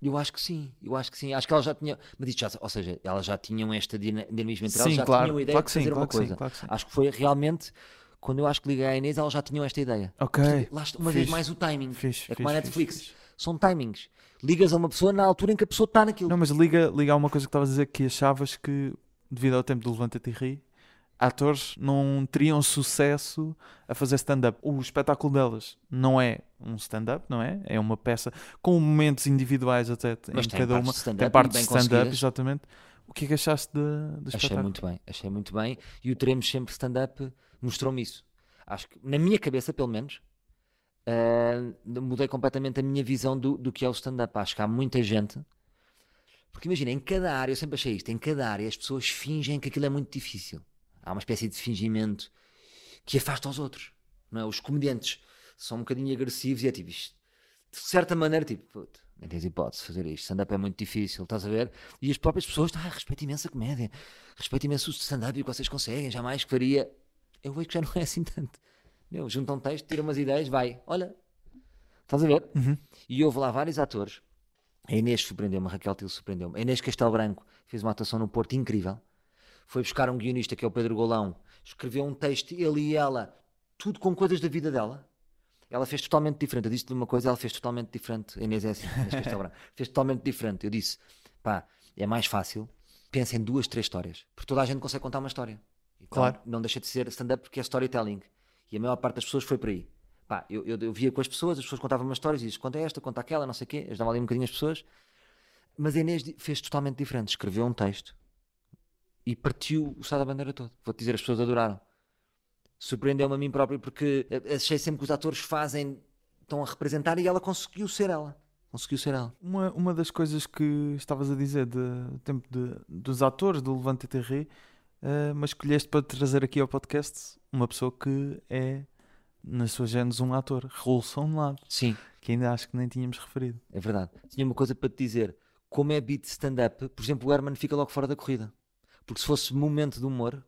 Eu acho que sim, eu acho que sim. Acho que elas já tinham. Mas já, ou seja, elas já tinham esta dina- dinamismo entre elas, sim, já claro. tinham a ideia claro de que sim, fazer claro uma que sim, coisa. claro que sim. Acho que foi realmente quando eu acho que liguei à Inês, elas já tinham esta ideia. Ok. Lá está, uma vez mais o timing. Fixe, é como a Netflix. fixe. São timings. Ligas a uma pessoa na altura em que a pessoa está naquilo. Não, mas liga, liga a uma coisa que estavas a dizer que achavas que, devido ao tempo do Levanta-te e Ri, atores não teriam sucesso a fazer stand-up. O espetáculo delas não é um stand-up, não é? É uma peça com momentos individuais até Mas em cada uma. Tem partes bem de stand-up, exatamente. O que é que achaste de, do Achei espetáculo? muito bem, achei muito bem. E o Teremos Sempre Stand-Up mostrou-me isso. Acho que, na minha cabeça, pelo menos, ah, mudei completamente a minha visão do, do que é o stand-up. Acho que há muita gente. Porque imagina, em cada área, eu sempre achei isto, em cada área as pessoas fingem que aquilo é muito difícil. Há uma espécie de fingimento que afasta os outros. Não é? Os comediantes são um bocadinho agressivos e é tipo isto. De certa maneira, tipo, puto, nem tens hipótese de fazer isto. Stand-up é muito difícil, estás a ver? E as próprias pessoas, ah, respeito imenso a comédia, respeito imenso o stand-up e o que vocês conseguem, jamais que faria. Eu vejo que já não é assim tanto. Meu, junta um texto, tira umas ideias, vai, olha, estás a ver? Uhum. E houve lá vários atores. A Inês surpreendeu-me, a Raquel Tilo surpreendeu-me. A Inês Castelo Branco fez uma atuação no Porto incrível. Foi buscar um guionista que é o Pedro Golão, escreveu um texto, ele e ela, tudo com coisas da vida dela. Ela fez totalmente diferente. Eu disse-lhe uma coisa, ela fez totalmente diferente. A Inês é assim. Fez totalmente diferente. Eu disse, pá, é mais fácil. Pensa em duas, três histórias. Porque toda a gente consegue contar uma história. Então, Claro. Não deixa de ser stand-up porque é storytelling. E a maior parte das pessoas foi por aí. Pá, eu, eu, eu via com as pessoas, as pessoas contavam umas histórias e diziam, conta esta, conta aquela, não sei o quê. Ajudava ali um bocadinho as pessoas. Mas a Inês fez totalmente diferente. Escreveu um texto e partiu o estado da bandeira todo. Vou-te dizer, as pessoas adoraram. Surpreendeu-me a mim próprio porque achei sempre que os atores fazem, estão a representar e ela conseguiu ser ela. Conseguiu ser ela. Uma, uma das coisas que estavas a dizer de, do tempo de, dos atores do Levante TR Uh, mas escolheste para trazer aqui ao podcast uma pessoa que é, na sua gênese, um ator, Raul Lado, Sim, que ainda acho que nem tínhamos referido. é verdade. Tinha uma coisa para te dizer. Como é beat stand-up, por exemplo, o Herman fica logo fora da corrida. Porque se fosse momento de humor,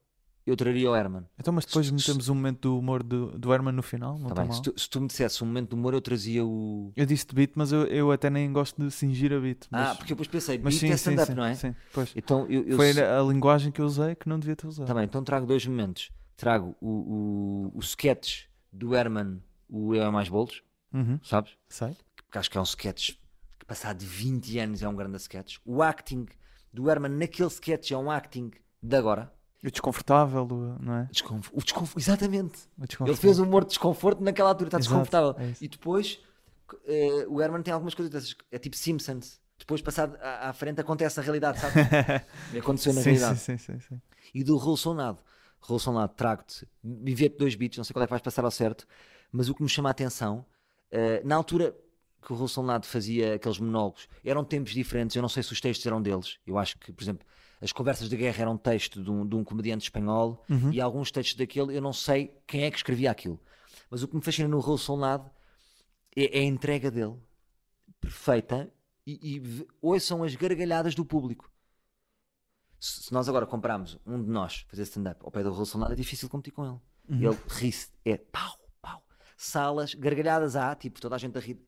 eu traria o Herman. Então, mas depois metemos um momento do humor do, do Herman no final, não Tá bem? Se, tu, se tu me dissesse um momento de humor, eu trazia o. Eu disse de beat, mas eu, eu até nem gosto de cingir a beat. Mas, Ah, porque eu depois pensei, mas beat sim, é stand-up, não é? sim, pois. Então eu, eu Foi a linguagem que eu usei que não devia ter usado. Tá bem, então trago dois momentos. Trago o, o, o sketch do Herman, o Eu é Mais Bolos, Uhum, sabes? sei. Porque acho que é um sketch que passado 20 anos é um grande sketch. O acting do Herman naquele sketch é um acting de agora. O desconfortável, não é? Desconf... O desconf... Exatamente. O Ele fez um humor de desconforto naquela altura, está Exato, desconfortável. é e depois eh, o Herman tem algumas coisas dessas, é tipo Simpsons. Depois, passado à, à frente, acontece a realidade, sabe? Aconteceu na sim, realidade. sim, sim, sim, sim. e do Rolsonado. Rolsonado, trago-te, viver-te dois beats, não sei qual é que vais passar ao certo, mas o que me chama a atenção, eh, na altura que o Rolsonado fazia aqueles monólogos, eram tempos diferentes, eu não sei se os textos eram deles, eu acho que, por exemplo, as conversas de guerra eram texto de um, de um comediante espanhol e alguns textos daquele, eu não sei quem é que escrevia aquilo. Mas o que me fascina no Rolsonado é, é a entrega dele, perfeita, e, e ouçam as gargalhadas do público se se nós agora comprarmos um de nós fazer stand-up ao pé do Rolsonado, é difícil competir com ele. Ele ri-se, é pau, pau. Salas, gargalhadas há, tipo, toda a gente a rir.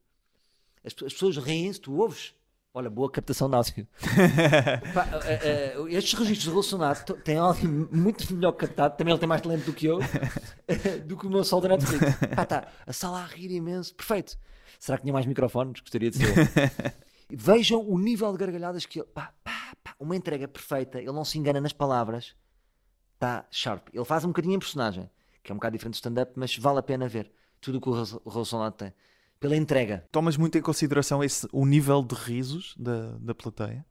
As, as pessoas riem-se, tu ouves. Olha, boa captação de áudio. Pá, eh, eh, estes registros to- têm áudio muito melhor captado, também ele tem mais talento do que eu, do que o meu sol da Netflix. Pá, tá, a sala a rir imenso, perfeito. Será que tinha mais microfones? Gostaria de ser. Vejam o nível de gargalhadas que ele. Pá, pá, pá, uma entrega perfeita, ele não se engana nas palavras. Está sharp. Ele faz um bocadinho em personagem, que é um bocado diferente do stand-up, mas vale a pena ver tudo o que o Ros- o Rolsonado tem. Pela entrega. Tomas muito em consideração esse, o nível de risos da, da plateia?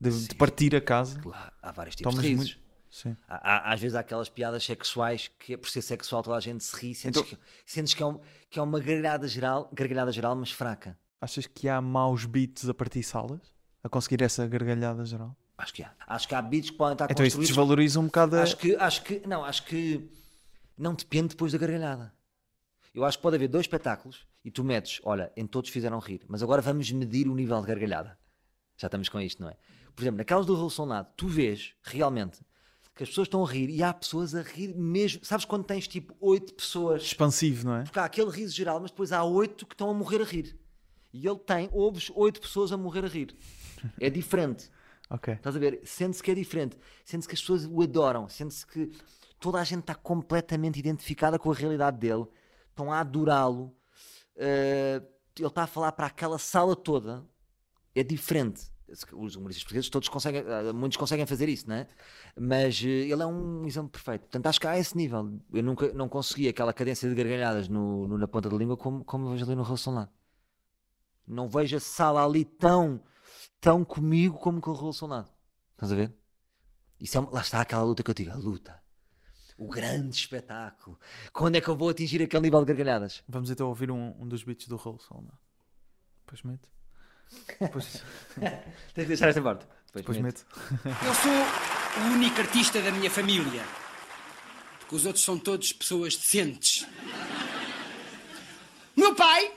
De, de partir a casa? Lá, há vários tipos Tomas de risos. muito. Sim. Há- há- às vezes há aquelas piadas sexuais que, por ser sexual, toda a gente se ri. Sentes, Então- que, sentes que, é um- que é uma gargalhada geral, gargalhada geral, mas fraca. Achas que há maus beats a partir salas? A conseguir essa gargalhada geral? Acho que há. Acho que há beats que podem estar Então isso construídos desvaloriza um bocado a... Acho que, acho que, não, acho que não depende depois da gargalhada. Eu acho que pode haver dois espetáculos e tu medes, olha, em todos fizeram rir, mas agora vamos medir o nível de gargalhada. Já estamos com isto, não é? Por exemplo, naquelas do Rolsonado, tu vês realmente que as pessoas estão a rir e há pessoas a rir mesmo. Sabes quando tens tipo oito pessoas? Expansivo, não é? Porque há aquele riso geral, mas depois há oito que estão a morrer a rir. E ele tem, ouves oito pessoas a morrer a rir. É diferente. Ok. Estás a ver? Sente-se que é diferente. Sente-se que as pessoas o adoram. Sente-se que toda a gente está completamente identificada com a realidade dele. Estão a adorá-lo. Eh, ele está a falar para aquela sala toda. É diferente. Os humoristas portugueses todos conseguem, eh, muitos conseguem fazer isso, não é? Mas eh, ele é um exemplo perfeito. Portanto, acho que há esse nível. Eu nunca não consegui aquela cadência de gargalhadas no, no- na ponta da língua como, como vejo ali no Relação lá. Não vejo a sala ali tão, tão comigo como com o Relação lá. Estás a ver? Isso é lá está aquela luta que eu digo, a luta. O grande espetáculo. Quando é que eu vou atingir aquele nível de gargalhadas? Vamos então ouvir um, um dos beats do Rolson. é? Depois mete. Depois, Tens que deixar esta parte. depois mete. Eu sou o único artista da minha família. Porque os outros são todos pessoas decentes. Meu pai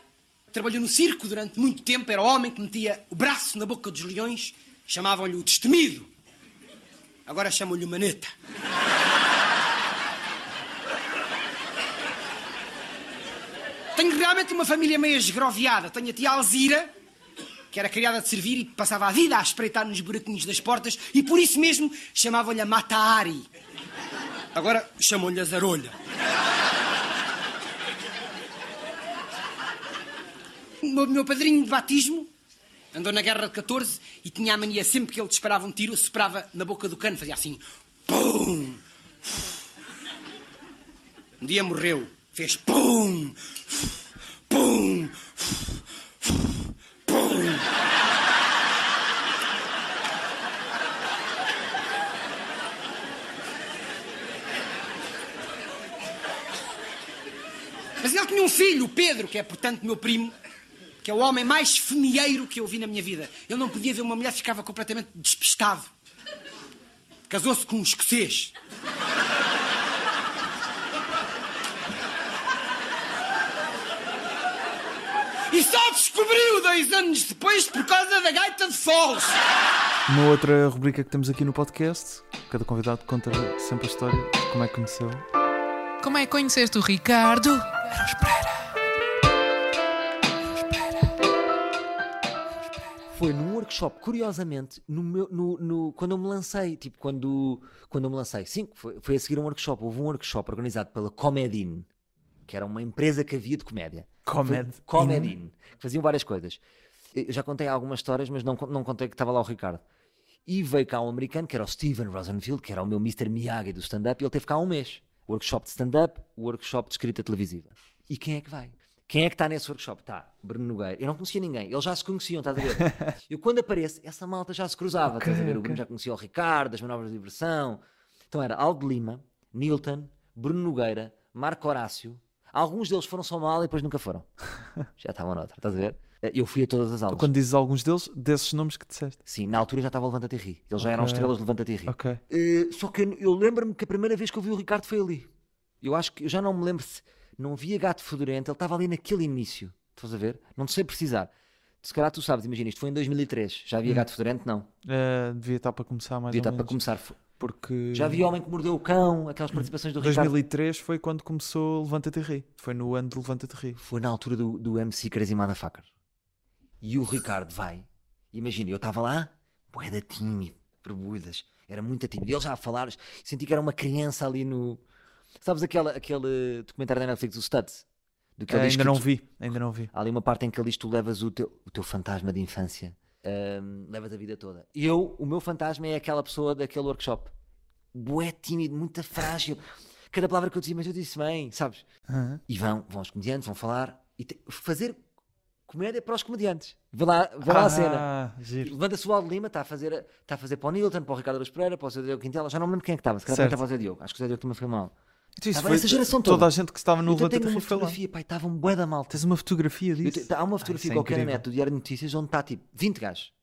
trabalhou no circo durante muito tempo, era o homem que metia o braço na boca dos leões, chamavam-lhe o destemido. Agora chamam-lhe o maneta. Tenho realmente uma família meio esgroviada. Tenho a tia Alzira, que era criada de servir e passava a vida a espreitar nos buraquinhos das portas e por isso mesmo chamavam-lhe a Mataari. Agora chamam-lhe a Zarolha. O meu, padrinho de batismo andou na guerra de 14 e tinha a mania sempre que ele disparava um tiro, soprava na boca do cano, fazia assim. Pum! Um dia morreu, fez pum! Pum! Pum! Mas ele tinha um filho, o Pedro, que é, portanto, meu primo, que é o homem mais femieiro que eu vi na minha vida. Ele não podia ver uma mulher, ficava completamente despistado. Casou-se com um escocês. E só descobriu dois anos depois por causa da gaita de foles. Uma outra rubrica que temos aqui no podcast, cada convidado conta sempre a história de como é que conheceu. Como é que conheceste o Ricardo? Foi num workshop, curiosamente, no meu, no, no- quando eu me lancei, tipo, quando, quando eu me lancei, sim, foi, foi a seguir um workshop, houve um workshop organizado pela Comedin, que era uma empresa que havia de comédia. Comed. Foi- Comedin, que faziam várias coisas. Eu já contei algumas histórias, mas não, não contei que estava lá o Ricardo. E veio cá um americano, que era o Steven Rosenfield, que era o meu Mr. Miyagi do stand-up, e ele teve cá um mês. Workshop de stand-up, workshop de escrita televisiva. E quem é que vai? Quem é que está nesse workshop? Está Bruno Nogueira. Eu não conhecia ninguém, eles já se conheciam, estás a ver? Eu quando apareço, essa malta já se cruzava, estás a ver? O Bruno já conhecia o Ricardo, as manobras de diversão. Então era Aldo Lima, Nilton, Bruno Nogueira, Marco Horácio. Alguns deles foram só aula e depois nunca foram. Já estavam noutra, estás a ver? Eu fui a todas as aulas. Quando dizes alguns deles, desses nomes que disseste. Sim, na altura já estava Levanta-te e Ri. Eles já eram estrelas do Levanta-te e Ri. Ok. Eh, só que eu, eu lembro-me que a primeira vez que eu vi o Ricardo foi ali. Eu acho que eu já não me lembro se não via gato fedorento, ele estava ali naquele início. Estás a ver? Não te sei precisar. Se calhar tu sabes, imagina, isto foi em 2003. Já havia gato fedorento? Não. Eh, devia estar para começar mais Devia ou estar para começar. Porque Já havia Homem que Mordeu o Cão, aquelas participações do Ricardo. 2003 foi quando começou Levanta-te Ri. Foi no ano do Levanta-te Ri. Foi na altura do, do MC Crazy Motherfucker. E o Ricardo vai. Imagina, eu estava lá, boeda tímido, perbuidas. Era muito tímido. E ele já a falar, senti que era uma criança ali no. Sabes aquela, aquele documentário da Netflix, o Studs? Do que diz ainda que não tu- vi, ainda não vi. Há ali uma parte em que ele diz tu levas o teu, o teu fantasma de infância, hum, levas a vida toda. Eu, o meu fantasma é aquela pessoa daquele workshop. Bué tímido, muito frágil. Cada palavra que eu dizia, mas eu disse bem, sabes? Aham. E vão, vão os comediantes, vão falar e te- fazer comédia para os comediantes. Vê lá, vê lá a cena. Ah, giro. Levanta-se o Aldo Lima, está a, fazer, está a fazer para o Nilton, para o Ricardo Aruz Pereira, para o Zé Diogo Quintela, já não me lembro quem é que estava, se calhar estava o Zé Diogo, acho que o Zé Diogo também foi mal. Então, isso foi essa geração toda. toda a gente que estava no então tenho uma fotografia, pai, estava um bué da malta. Tens uma fotografia disso? te- há uma Ah, fotografia isso é qualquer na incrível. net do Diário de Notícias onde está tipo 20 gajos.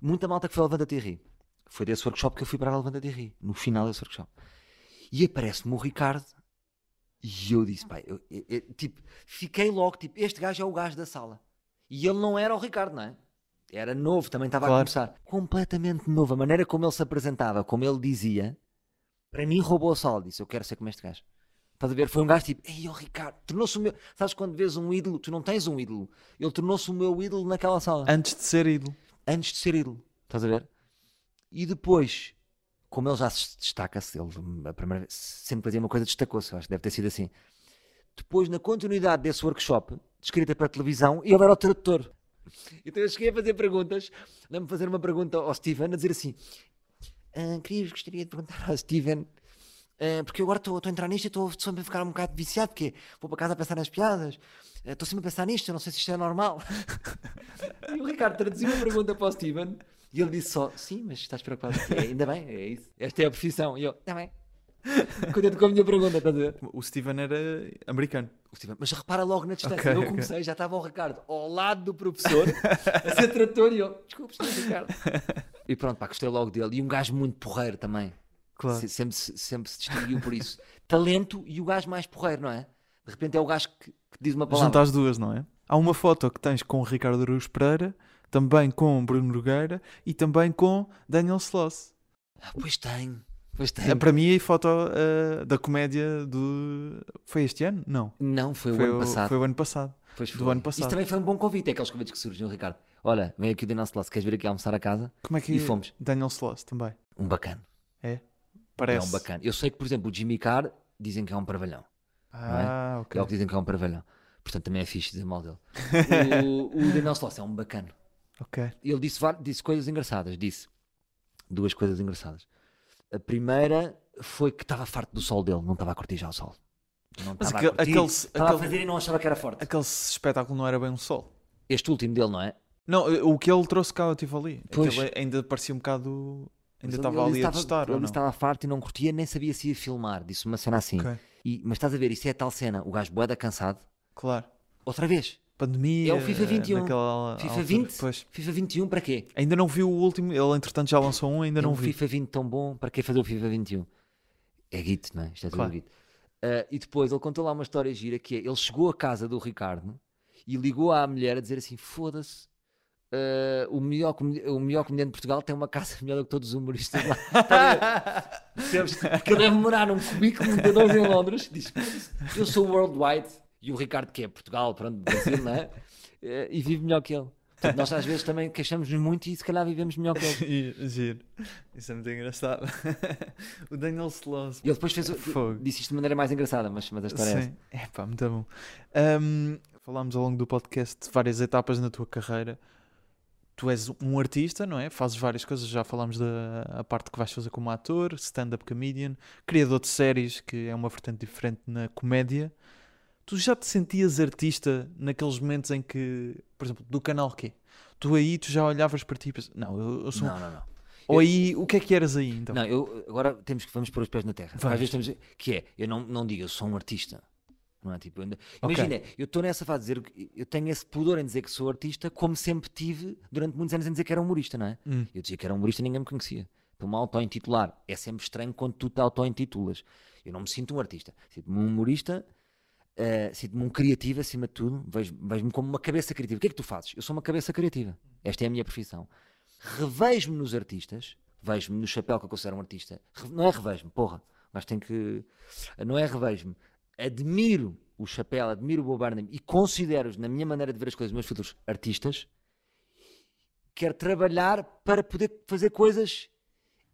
Muita malta que foi ao Levanta-te e Ri. Foi desse workshop que eu fui para a Levanta-te e Ri, no final desse workshop. E aparece-me o Ricardo e eu disse, pai, eu- eu- eu, tipo, fiquei logo, tipo, este gajo é o gajo da sala. E ele não era o Ricardo, não é? Era novo, também estava a Claro. começar. Completamente novo. A maneira como ele se apresentava, como ele dizia, para mim roubou a sala. Disse, eu quero ser como este gajo. Estás a ver? Foi um gajo tipo, ei, o Ricardo, tornou-se o meu. Sabes quando vês um ídolo, tu não tens um ídolo. Ele tornou-se o meu ídolo naquela sala. Antes de ser ídolo. Antes de ser ídolo. Estás a ver? E depois, como ele já se destaca-se, ele a primeira vez, sempre fazia uma coisa, destacou-se. Acho que deve ter sido assim. Depois, na continuidade desse workshop, de escrita para televisão, ele era o tradutor. Então eu cheguei a fazer perguntas. Lembro-me fazer uma pergunta ao Steven, a dizer assim: "Ah, queria, gostaria de perguntar ao Steven, ah, porque eu agora estou a entrar nisto e estou sempre a ficar um bocado viciado, porque vou para casa a pensar nas piadas, ah, estou sempre a pensar nisto, eu não sei se isto é normal. e o Ricardo traduziu uma pergunta para o Steven e ele disse só: Sim, mas estás preocupado? "É, ainda bem, é isso. Esta é a profissão. E eu: Está bem. Contente com a minha pergunta, estás a ver? O Steven era americano. O Steven, Mas repara logo na distância. Ok, eu ok. comecei, já estava o Ricardo ao lado do professor, a ser trator, e eu, desculpe, Ricardo. E pronto, pá, gostei logo dele. E um gajo muito porreiro também. Claro. Se- Sempre, se- sempre se distinguiu por isso. Talento e o gajo mais porreiro, não é? De repente é o gajo que, que diz uma palavra. Junta as duas, não é? Há uma foto que tens com o Ricardo Aruz Pereira, também com Bruno Nogueira e também com Daniel Sloss. Ah, pois tem, pois tem. É, Para mim, a foto eh, da comédia do. Foi este ano? Não. Não, foi, Foi o ano passado. Foi o ano passado. Pois do foi. ano passado. Isso também foi um bom convite, é aqueles convites que surgem, Ricardo. Olha, vem aqui o Daniel Sloss, queres vir aqui almoçar a casa? Como é que E fomos. Daniel Sloss também. Um bacana. Parece. É um bacana. Eu sei que, por exemplo, o Jimmy Carr dizem que é um parvalhão. Ah, É ok. o que dizem que é um parvalhão. Portanto, também é fixe dizer mal dele. o, o Daniel Sloss é um bacana. Ok. Ele disse, disse coisas engraçadas. Disse duas coisas engraçadas. A primeira foi que estava farto do sol dele, não estava a curtir já o sol. Não Mas estava aquele- a curtir, aquele- estava aquele- a fazer e não achava que era forte. Aquele espetáculo não era bem um sol. Este último dele, não é? Não, o que ele trouxe cá eu estive ali. Pois. Aquele ainda parecia um bocado. Ainda Mas estava ele ali disse a testar, Ele ou não? estava farto e não curtia, nem sabia se ia filmar. Disse uma cena assim. Ok, E- mas estás a ver, isso é a tal cena. O gajo boeda cansado. Claro. Outra vez. pandemia. É o FIFA 21. naquela FIFA altura. 20? Pois. FIFA 21 para quê? Ainda não vi o último, ele entretanto já lançou um, ainda É não um vi. FIFA 20 tão bom, para que fazer o FIFA 21? É Git, não é? Isto é tudo Claro. Git. Ah, e depois ele contou lá uma história gira que é, ele chegou à casa do Ricardo e ligou à mulher a dizer assim, foda-se, ah, o, melhor, o melhor comediante de Portugal tem uma casa melhor do que todos os humoristas lá. Porque ele deve morar num cubículo de dois em Londres, diz, "Foda-se, eu sou worldwide, e o Ricardo que é Portugal, pronto, Brasil, não é? Eh, E vive melhor que ele. Portanto, nós às vezes também queixamos-nos muito e se calhar vivemos melhor que ele. Giro. Isso é muito engraçado. o Daniel Sloss. E ele depois fez, o- Fogo. disse isto de maneira mais engraçada, mas, mas a história é essa. Sim, é pá, muito bom. Ahm, falámos ao longo do podcast de várias etapas na tua carreira. Tu és um artista, não é? Fazes várias coisas, já falámos da parte que vais fazer como ator, stand-up comedian, criador de séries, que é uma vertente diferente na comédia. Tu já te sentias artista naqueles momentos em que, por exemplo, do canal quê? Tu aí tu já olhavas para ti e pensas, não, eu, eu sou um Não, não, não. Ou aí, o que é que eras aí então? Não, eu, agora temos que vamos pôr os pés na terra. Vamos. Às vezes temos, que é, eu não, não digo, eu sou um artista. Não é tipo, ainda- imagina, eu estou nessa fase de dizer, que- eu tenho esse pudor em dizer que sou artista, como sempre tive durante muitos anos em dizer que era humorista, não é? Hum. Eu dizia que era humorista e ninguém me conhecia. Estou-me a auto-intitular. É sempre estranho quando tu te auto-intitulas. Eu não me sinto um artista. Sinto-me um humorista, eh, sinto-me um criativo acima de tudo. Vejo- Vejo-me como uma cabeça criativa. O que é que tu fazes? Eu sou uma cabeça criativa. Esta é a minha profissão. Revejo-me nos artistas, vejo-me no chapéu que eu considero um artista. Não é revejo-me, porra. Mas tem que. Não é revejo-me. Admiro o chapéu, admiro o Bob Burnham e considero-os, na minha maneira de ver as coisas, meus filhos, artistas. Quero trabalhar para poder fazer coisas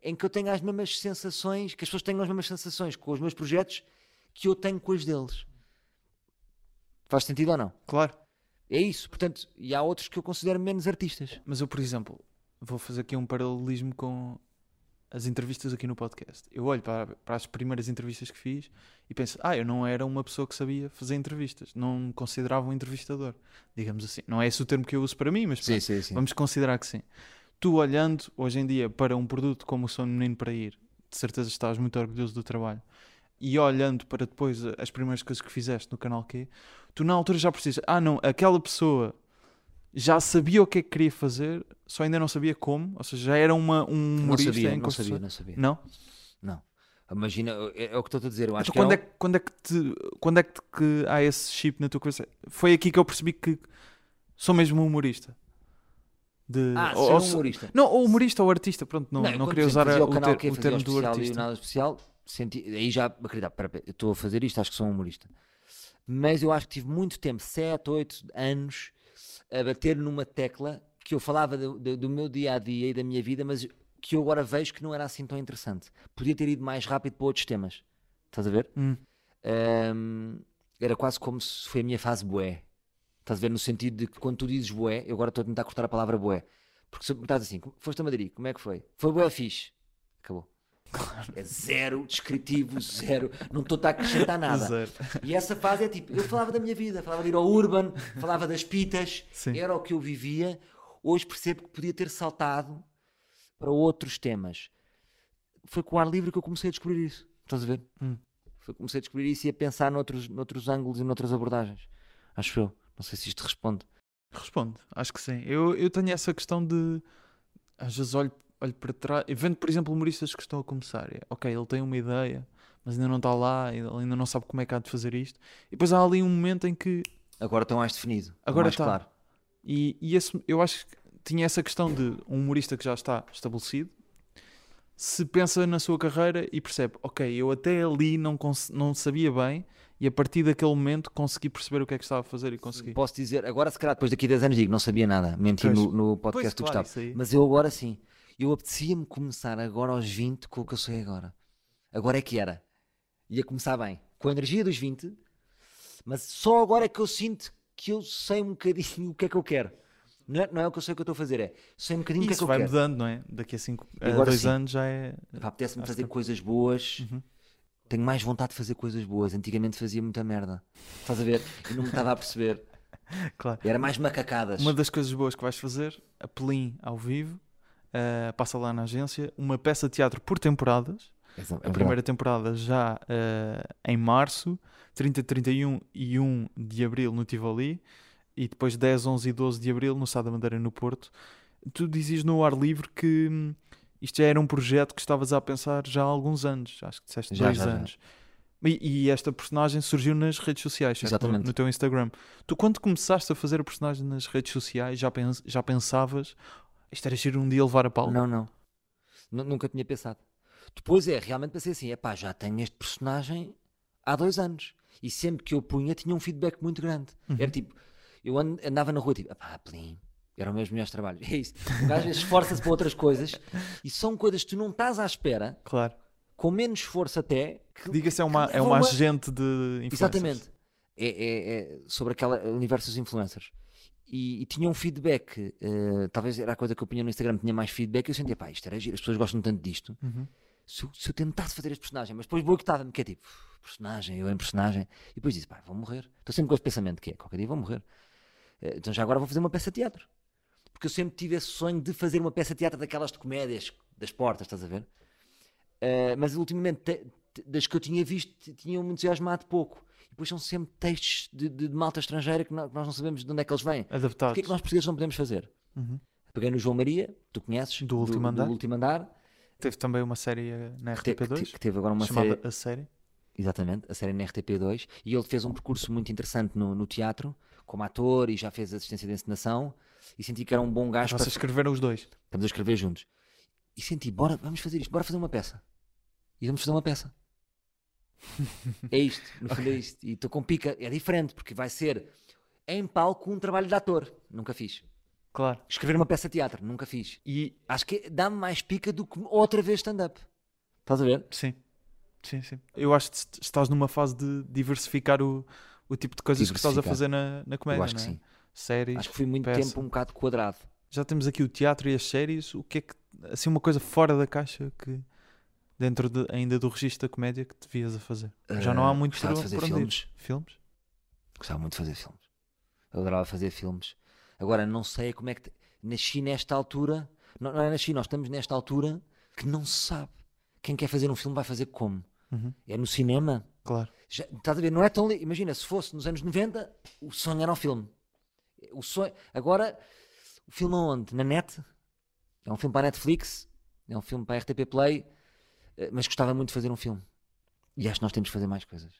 em que eu tenha as mesmas sensações, que as pessoas tenham as mesmas sensações com os meus projetos que eu tenho com as deles. Faz sentido ou não? Claro. É isso. Portanto, e há outros que eu considero menos artistas. Mas eu, por exemplo, vou fazer aqui um paralelismo com as entrevistas aqui no podcast. Eu olho para, para as primeiras entrevistas que fiz e penso, ah, eu não era uma pessoa que sabia fazer entrevistas. Não me considerava um entrevistador, digamos assim. Não é esse o termo que eu uso para mim, mas pronto, sim, sim. vamos considerar que sim. Tu olhando hoje em dia para um produto como o Sou Menino para Ir, de certeza estás muito orgulhoso do trabalho. E olhando para depois as primeiras coisas que fizeste no canal Q, tu na altura já precisas, ah não, aquela pessoa já sabia o que é que queria fazer, só ainda não sabia como, ou seja, já era uma, um Não humorista sabia, em não sabia, não sabia. Não? Não. Imagina, é, é o que estou a dizer. Eu acho Então, que quando, é, é, que- quando é que te, quando é que, te- que há esse chip na tua cabeça? Foi aqui que eu percebi que sou mesmo um humorista. De, Ah, ou- um humorista. Não, ou humorista ou artista, pronto, não, não, quando, queria usar a- o, ter- que o termo do artista. nada especial, senti, aí já, acredito, pera, pera, eu estou a fazer isto, acho que sou um humorista. Mas eu acho que tive muito tempo, 7, 8 anos, a bater numa tecla que eu falava do, do- do meu dia a dia e da minha vida, mas que eu agora vejo que não era assim tão interessante. Podia ter ido mais rápido para outros temas. Estás a ver? Hum. Ahm, era quase como se foi a minha fase boé. Estás a ver? No sentido de que quando tu dizes boé, eu agora estou a tentar cortar a palavra boé. Porque se me estás assim, "Como- foste a Madrid, como é que foi? Foi boé fixe. Acabou. É zero descritivo, zero. Não estou a acrescentar nada. Zero. E essa fase é tipo, eu falava da minha vida, falava de ir ao Urban, falava das pitas, Sim. era o que eu vivia. Hoje percebo que podia ter saltado para outros temas. Foi com o ar livre que eu comecei a descobrir isso. Estás a ver? Hum. Foi que comecei a descobrir isso e a pensar noutros, noutros ângulos e noutras abordagens. Acho eu. Não sei se isto responde. Responde, acho que sim. Eu, eu tenho essa questão de às vezes olho, olho para trás e vendo, por exemplo, humoristas que estão a começar. É, ok, ele tem uma ideia, mas ainda não está lá, ele ainda não sabe como é que há de fazer isto. E depois há ali um momento em que Agora está mais definido. Agora está. claro. E, e esse, eu acho que tinha essa questão de um humorista que já está estabelecido se pensa na sua carreira e percebe, ok, eu até ali não, não sabia bem e a partir daquele momento consegui perceber o que é que estava a fazer e consegui. Posso dizer, agora se calhar depois daqui a 10 anos digo, não sabia nada. Menti Pois. no, no Pois, podcast do claro, Gustavo. Mas eu agora sim. Eu apetecia-me começar agora aos 20 com o que eu sei agora. Agora é que era. Ia começar bem. Com a energia dos 20. Mas só agora é que eu sinto que eu sei um bocadinho o que é que eu quero. Não é, não é o que eu sei o que eu estou a fazer, é sei um bocadinho o que é que Isso eu vai quero. mudando, não é? Daqui a, cinco, a Agora dois sim. anos já é. Apetece-me fazer que- coisas boas. Uhum. Tenho mais vontade de fazer coisas boas. Antigamente fazia muita merda. Estás a ver? E não me estava a perceber. Claro. Era mais macacadas. Uma das coisas boas que vais fazer, a Pelim ao vivo, eh, passa lá na agência, uma peça de teatro por temporadas. É A verdade. primeira temporada já eh, em março, 30, 31 e 1 de abril no Tivoli. e depois 10, 11 e 12 de abril no Sá da Madeira, no Porto. Tu dizias no ar livre que hum, isto já era um projeto que estavas a pensar já há alguns anos, acho que disseste Já, dois já, já. anos. E, e esta personagem surgiu nas redes sociais, certo? No, no teu Instagram. Tu, quando começaste a fazer a personagem nas redes sociais, já, pens- já pensavas isto era giro um dia levar a Paulo? Não, não. Nu- Nunca tinha pensado. Depois é, realmente pensei assim: epá, já tenho este personagem há dois anos. E sempre que eu punha, tinha um feedback muito grande. Uhum. Era tipo, eu and- andava na rua, tipo, epá, plim. Eram meus melhores trabalhos. É isso. O gajo esforça-se para outras coisas e são coisas que tu não estás à espera, Claro. com menos esforço até. Que, Diga-se, é uma, é uma- agente de influencers. Exatamente. É, é- é sobre aquele universo dos influencers. E, e tinha um feedback, eh, talvez era a coisa que eu punha no Instagram, tinha mais feedback. E eu sentia, pá, isto era giro, as pessoas gostam tanto disto. Uhum. Se, eu- se eu tentasse fazer este personagem, mas depois boicotava-me, que é tipo, "Uf, personagem, eu em personagem. E depois disse, pá, vou morrer. Estou sempre com esse pensamento que é, qualquer dia vou morrer. Eh, Então já agora vou fazer uma peça de teatro. Porque eu sempre tive esse sonho de fazer uma peça de teatro daquelas de comédias, das portas, estás a ver? Eh, mas ultimamente, te- te- das que eu tinha visto, t- tinham-me entusiasmado pouco. Depois são sempre textos de, de- de malta estrangeira que nó- que nós não sabemos de onde é que eles vêm. Adaptados. Porquê é que nós portugueses não podemos fazer? Uhum. Peguei no João Maria, tu conheces, Do Último Andar. do último andar Teve também uma série eh, na que, te- que RTP2 te- que teve agora uma chamada série, A Série. exatamente, a série na RTP2, e ele fez um percurso muito interessante no, no teatro, como ator, e já fez assistência de encenação, e senti que era um bom gajo Vocês para... escreveram os dois. Estamos a escrever juntos. E senti, bora, vamos fazer isto, bora fazer uma peça. E vamos fazer uma peça. é isto, no fundo é isto. E estou com pica, é diferente, porque vai ser em palco um trabalho de ator, nunca fiz. Claro. Escrever uma peça de teatro, nunca fiz. E Acho que dá-me mais pica do que outra vez stand-up. Estás a ver? sim. Sim, sim. Eu acho que est- estás numa fase de diversificar o, o tipo de coisas que estás a fazer na, na comédia, Eu acho que é? sim. Séries. Acho que fui muito peça. tempo um bocado quadrado. Já temos aqui o teatro e as séries. O que é que. Assim, uma coisa fora da caixa que. Dentro de- ainda do registro da comédia que devias a fazer. Já não há Ah, muito gostava por, de fazer onde filmes. Filmes? Gostava muito de fazer filmes. Eu adorava fazer filmes. Agora, não sei como é que. te- Nasci nesta altura. Não, não é nasci, nós estamos nesta altura que não se sabe. Quem quer fazer um filme vai fazer como? Uhum. É no cinema? Claro. Já, estás a ver? Não é tão. li- Imagina, se fosse nos anos 90, o sonho era o filme. O sonho, agora, o filme aonde? Na net? É um filme para a Netflix? É um filme para a RTP Play? Eh, Mas gostava muito de fazer um filme. E acho que nós temos de fazer mais coisas.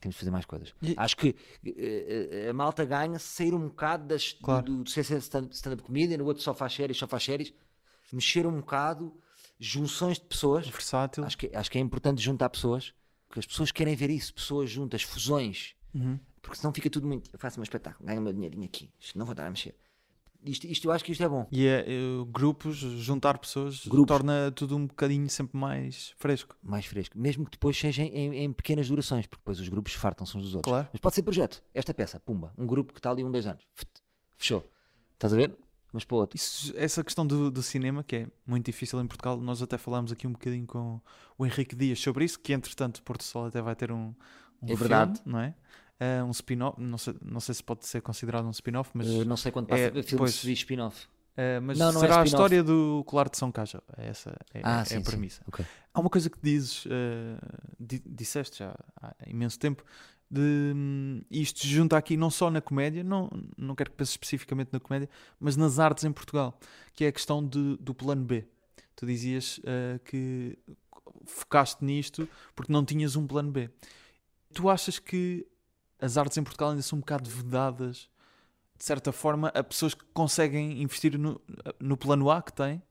Temos de fazer mais coisas. E- Acho que eh, a malta ganha sair um bocado das, do- Claro. do, do stand-up comedian, no outro só faz séries, só faz séries. Mexer um bocado, junções de pessoas. Versátil. Acho que, acho que é importante juntar pessoas, porque as pessoas querem ver isso, pessoas juntas, fusões, Uhum. porque senão fica tudo muito. Eu faço um espetáculo, ganho o meu dinheirinho aqui, não vou dar a mexer. Isto, isto, eu acho que isto é bom. E é, eh, grupos, juntar pessoas, Grupos. torna tudo um bocadinho sempre mais fresco. Mais fresco, mesmo que depois seja em, em pequenas durações, porque depois os grupos fartam-se uns dos outros. Claro. Mas pode ser projeto, esta peça, pumba, um grupo que está ali um, dois anos, fechou. Estás a ver? Mas para outro. Isso- essa questão do, do cinema, que é muito difícil em Portugal, nós até falámos aqui um bocadinho com o Henrique Dias sobre isso, que entretanto Porto Sol até vai ter um, um É filme, verdade. não é? Ah, um spin-off, não sei, não sei se pode ser considerado um spin-off, mas, Eh, não sei quando passa é, a filme pois. se diz spin-off. ah, mas Não, não é será a spin-off. história do Colar de São Caja. Essa é, Ah, é sim, a premissa. Ok. Há uma coisa que dizes, eh, di- disseste já há imenso tempo, de hum, isto se junta aqui não só na comédia, não, não quero que penses especificamente na comédia, mas nas artes em Portugal, que é a questão de- do plano B. Tu dizias eh, que focaste nisto porque não tinhas um plano B. Tu achas que as artes em Portugal ainda são um bocado vedadas, de certa forma, a pessoas que conseguem investir no, no plano A que têm?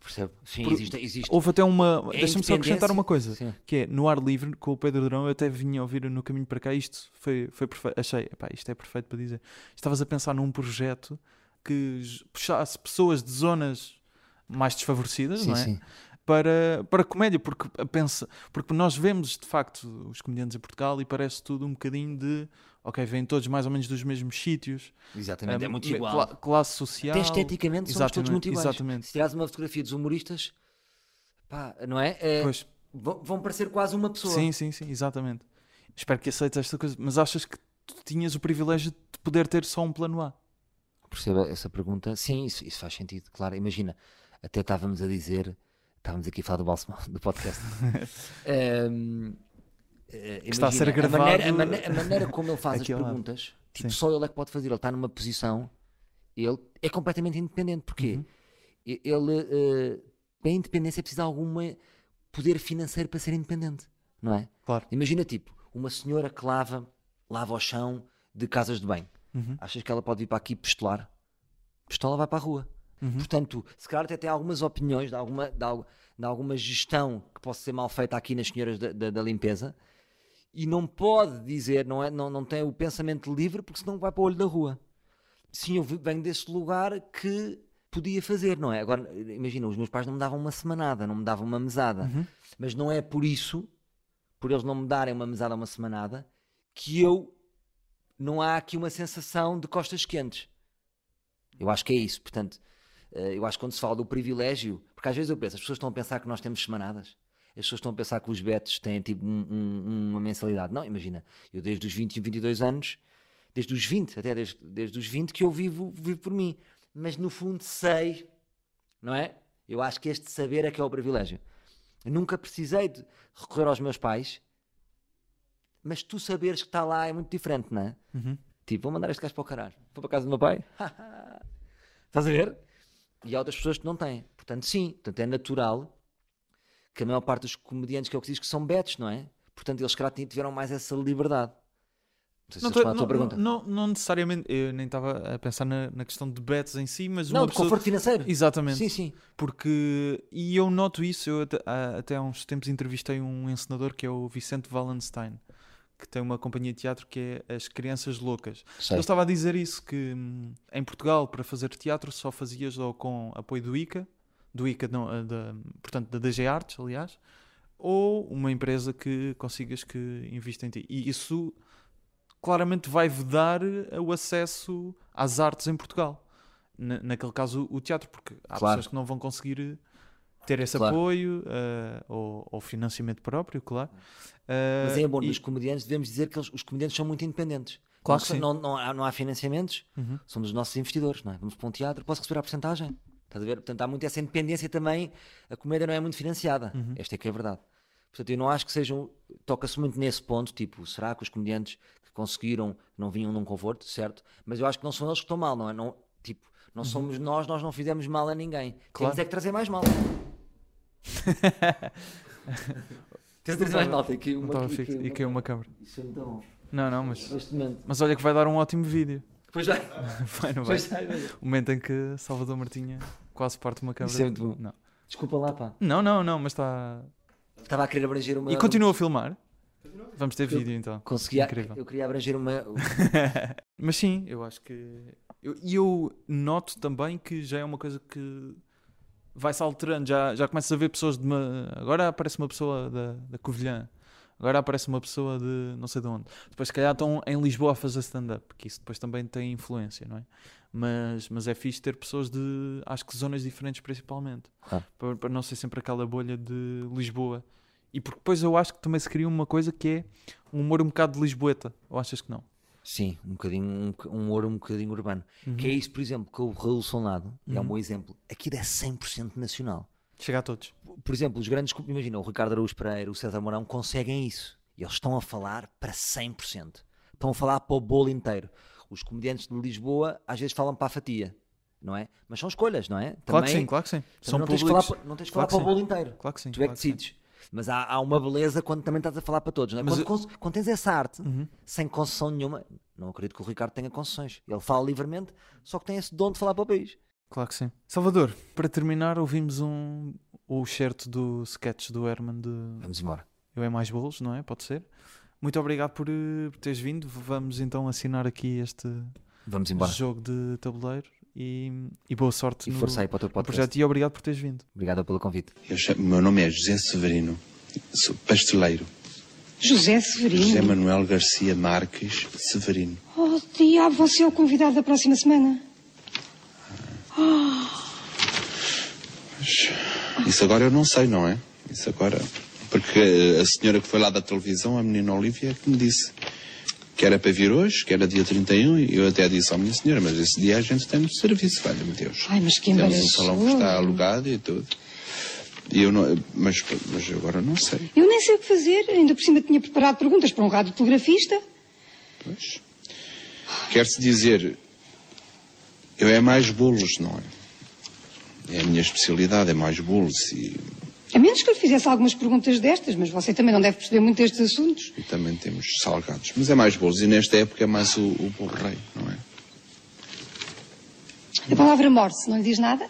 Percebo? Sim, Por- existe. existe. Houve até uma. É Deixa-me só acrescentar uma coisa. Sim. que é no ar livre com o Pedro Durão. Eu até vinha a ouvir no caminho para cá. Isto foi, foi perfeito. Achei, epá, isto é perfeito para dizer. Estavas a pensar num projeto que puxasse pessoas de zonas mais desfavorecidas, Sim, não é? sim. Para, para comédia, porque, pensa, porque nós vemos de facto os comediantes em Portugal e parece tudo um bocadinho de ok, vêm todos mais ou menos dos mesmos sítios, Exatamente, é ah, muito igual. cla- classe social. Até esteticamente somos todos muito iguais. exatamente. Se tirares uma fotografia dos humoristas, pá, não é? É, Pois, vão, parecer quase uma pessoa. Sim, sim, sim, exatamente. Espero que aceites esta coisa. Mas achas que tu tinhas o privilégio de poder ter só um plano A? Perceba essa pergunta? Sim, isso, isso faz sentido, claro. Imagina, até estávamos a dizer, estávamos aqui a falar do Balsemão, do podcast. Ehm, eh, está a ser imagina, gravado maneira, a, mane- a maneira como ele faz as perguntas, Tipo, só ele é que pode fazer. Ele está numa posição, ele é completamente independente. Porquê? Uhum. Ele, eh, para a independência, é preciso algum poder financeiro para ser independente, não é? Claro. Imagina, tipo, uma senhora que lava, lava o chão de casas de banho. Uhum. Achas que ela pode vir para aqui pistolar? Pistola vai para a rua. Portanto, se calhar até tem algumas opiniões de alguma, de, de alguma gestão que possa ser mal feita aqui nas senhoras da, da- da limpeza e não pode dizer, não, é, não, não tem o pensamento livre porque senão vai para o olho da rua. Sim, eu venho desse lugar que podia fazer, não é? Agora, imagina, os meus pais não me davam uma semanada, não me davam uma mesada, mas não é por isso, por eles não me darem uma mesada, uma semanada, que eu não há aqui uma sensação de costas quentes. Eu acho que é isso. Portanto, eu acho que quando se fala do privilégio, porque às vezes eu penso, as pessoas estão a pensar que nós temos semanadas, as pessoas estão a pensar que os betos têm tipo um- um- uma mensalidade. Não, imagina, eu desde os 20 e 22 anos, desde os 20, até desde, desde os 20 que eu vivo, vivo por mim. Mas no fundo sei, não é? Eu acho que este saber é que é o privilégio. Eu nunca precisei de recorrer aos meus pais, mas tu saberes que está lá é muito diferente, não é? Tipo, vou mandar este gajo para o caralho. Vou para a casa do meu pai. Estás a ver? E há outras pessoas que não têm. Portanto, sim. Portanto, é natural que a maior parte dos comediantes que é o que diz que são betos, não é? Portanto, eles, calhar, tiveram mais essa liberdade. Não sei se Não, tô- à tua não, pergunta. não- não necessariamente, eu nem estava a pensar na, na questão de bets em si, mas Não, de pessoa- conforto financeiro. Exatamente. Sim, sim. Porque, e eu noto isso, eu até, há- até há uns tempos entrevistei um encenador que é o Vicente Wallenstein, que tem uma companhia de teatro que é As Crianças Loucas. Sei. Ele estava a dizer isso, que hum, em Portugal, para fazer teatro, só fazias ou com apoio do ICA, do ICA, não, eh, da, portanto, da DG Artes, aliás, ou uma empresa que consigas que invista em ti. E isso claramente vai vedar o acesso às artes em Portugal. Na- naquele caso, o teatro, porque há Claro. pessoas que não vão conseguir eh, ter esse Claro. apoio eh, ou, ou financiamento próprio, claro. Eh, Mas é bom, e- dos comediantes, devemos dizer que eles- os comediantes são muito independentes. Claro sim. não, não há, não há financiamentos, Uhum. são dos nossos investidores, não é? Vamos para um teatro, posso receber a porcentagem. Estás a ver? Portanto, há muito essa independência também. A comédia não é muito financiada. Uhum. Esta é que é a verdade. Portanto, eu não acho que sejam. Toca-se muito nesse ponto, tipo, será que os comediantes que conseguiram não vinham num conforto, certo? Mas eu acho que não são eles que estão mal, não é? Não, tipo, não somos nós, nós não fizemos mal a ninguém. Uhum. Claro. Temos é que trazer mais mal. Tens de trazer mais mal. Tem aqui Não uma. aqui- aqui E caiu uma câmara. Isso é muito bom. Não, não, mas, mas olha que vai dar um ótimo vídeo. Depois já. Vai, não vai? Depois já. O momento em que Salvador Martinha quase parte uma câmara. Isso é muito bom. Não. Desculpa lá, pá. não, não, não, mas está. Estava a querer abranger uma. E continua a filmar? Vamos ter vídeo então. Conseguia. Incrível. Eu queria abranger uma. Mas sim, eu acho que. eu- E eu, noto também que já é uma coisa que vai-se alterando. Já, já começas a ver pessoas de uma. Agora aparece uma pessoa da, da Covilhã. Agora aparece uma pessoa de não sei de onde. Depois, se calhar, estão em Lisboa a fazer stand-up, que isso depois também tem influência, não é? Mas, mas é fixe ter pessoas de, acho que zonas diferentes, principalmente. Claro. Para, para não ser sempre aquela bolha de Lisboa. E porque depois eu acho que também se cria uma coisa que é um humor um bocado de Lisboeta. Ou achas que não? Sim, um bocadinho, um, um ouro um bocadinho urbano. Que é isso, por exemplo, que o Raul Solnado é um bom exemplo. Aquilo é 100% nacional. Chega a todos. Por exemplo, os grandes. Imagina, o Ricardo Araújo Pereira, o César Mourão conseguem isso. E eles estão a falar para 100%. Estão a falar para o bolo inteiro. Os comediantes de Lisboa às vezes falam para a fatia, não é? Mas são escolhas, não é? Claro que Também- sim, claro que sim. também São não tens que públicos. falar, não tens que Claro falar para o bolo inteiro. Claro que sim. Tu é que claro que decides. Mas há, há uma beleza quando também estás a falar para todos. Não é? Mas quando, eu- quando tens essa arte, Uhum. sem concessão nenhuma, não acredito que o Ricardo tenha concessões. Ele fala livremente, só que tem esse dom de falar para o país. Claro que sim. Salvador, para terminar, ouvimos um, o certo do sketch do Herman de Vamos embora. Eu é Mais Bolos, não é? Pode ser. Muito obrigado por, eh, por teres vindo. Vamos então assinar aqui este Vamos embora. jogo de tabuleiro e, e boa sorte E no, força aí para o teu podcast. projeto e obrigado por teres vindo. Obrigado pelo convite. Eu chamo- meu nome é José Severino, sou pasteleiro. José José Severino. Manuel Garcia Marques Severino. Oh, diabo, você é o convidado da próxima semana. Isso agora eu não sei, não é? Isso agora. Porque a senhora que foi lá da televisão, a menina Olivia, é que me disse que era para vir hoje, que era dia 31, e eu até disse à minha senhora, mas esse dia a gente tem muito serviço, valha-me Deus. Ai, mas que Temos um salão que está alugado e tudo. E eu não, mas, mas agora não sei. Eu nem sei o que fazer. Ainda por cima tinha preparado perguntas para um radiotelegrafista. Pois. quer-se dizer, eu é mais bolos, não é? É a minha especialidade, é mais bolos e, A menos que eu lhe fizesse algumas perguntas destas, mas você também não deve perceber muito destes assuntos. e também temos salgados. Mas é mais bolos e nesta época é mais o, o bolo rei, não é? A palavra morse não lhe diz nada?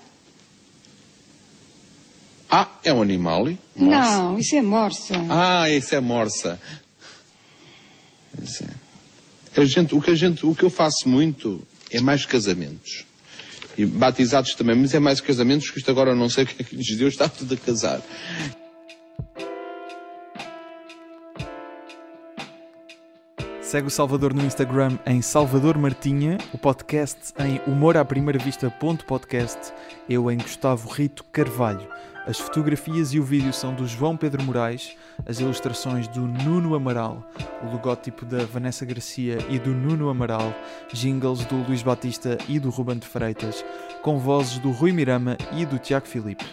Ah, é um animal? e? Morse. Não, isso é morsa. Ah, isso é morsa. Isso é. A gente, o, que a gente, o que eu faço muito é mais casamentos. E batizados também, mas é mais casamentos, que isto agora não sei o que é que lhes deu, está tudo a casar. Segue o Salvador no Instagram em Salvador Martinha, o podcast em humor à primeira vista.podcast, eu em Gustavo Rito Carvalho. As fotografias e o vídeo são do João Pedro Moraes, as ilustrações do Nuno Amaral, o logótipo da Vanessa Garcia e do Nuno Amaral, jingles do Luís Batista e do Ruben de Freitas, com vozes do Rui Mirama e do Tiago Filipe.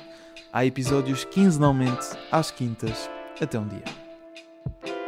Há episódios quinzenalmente às quintas. Até um dia.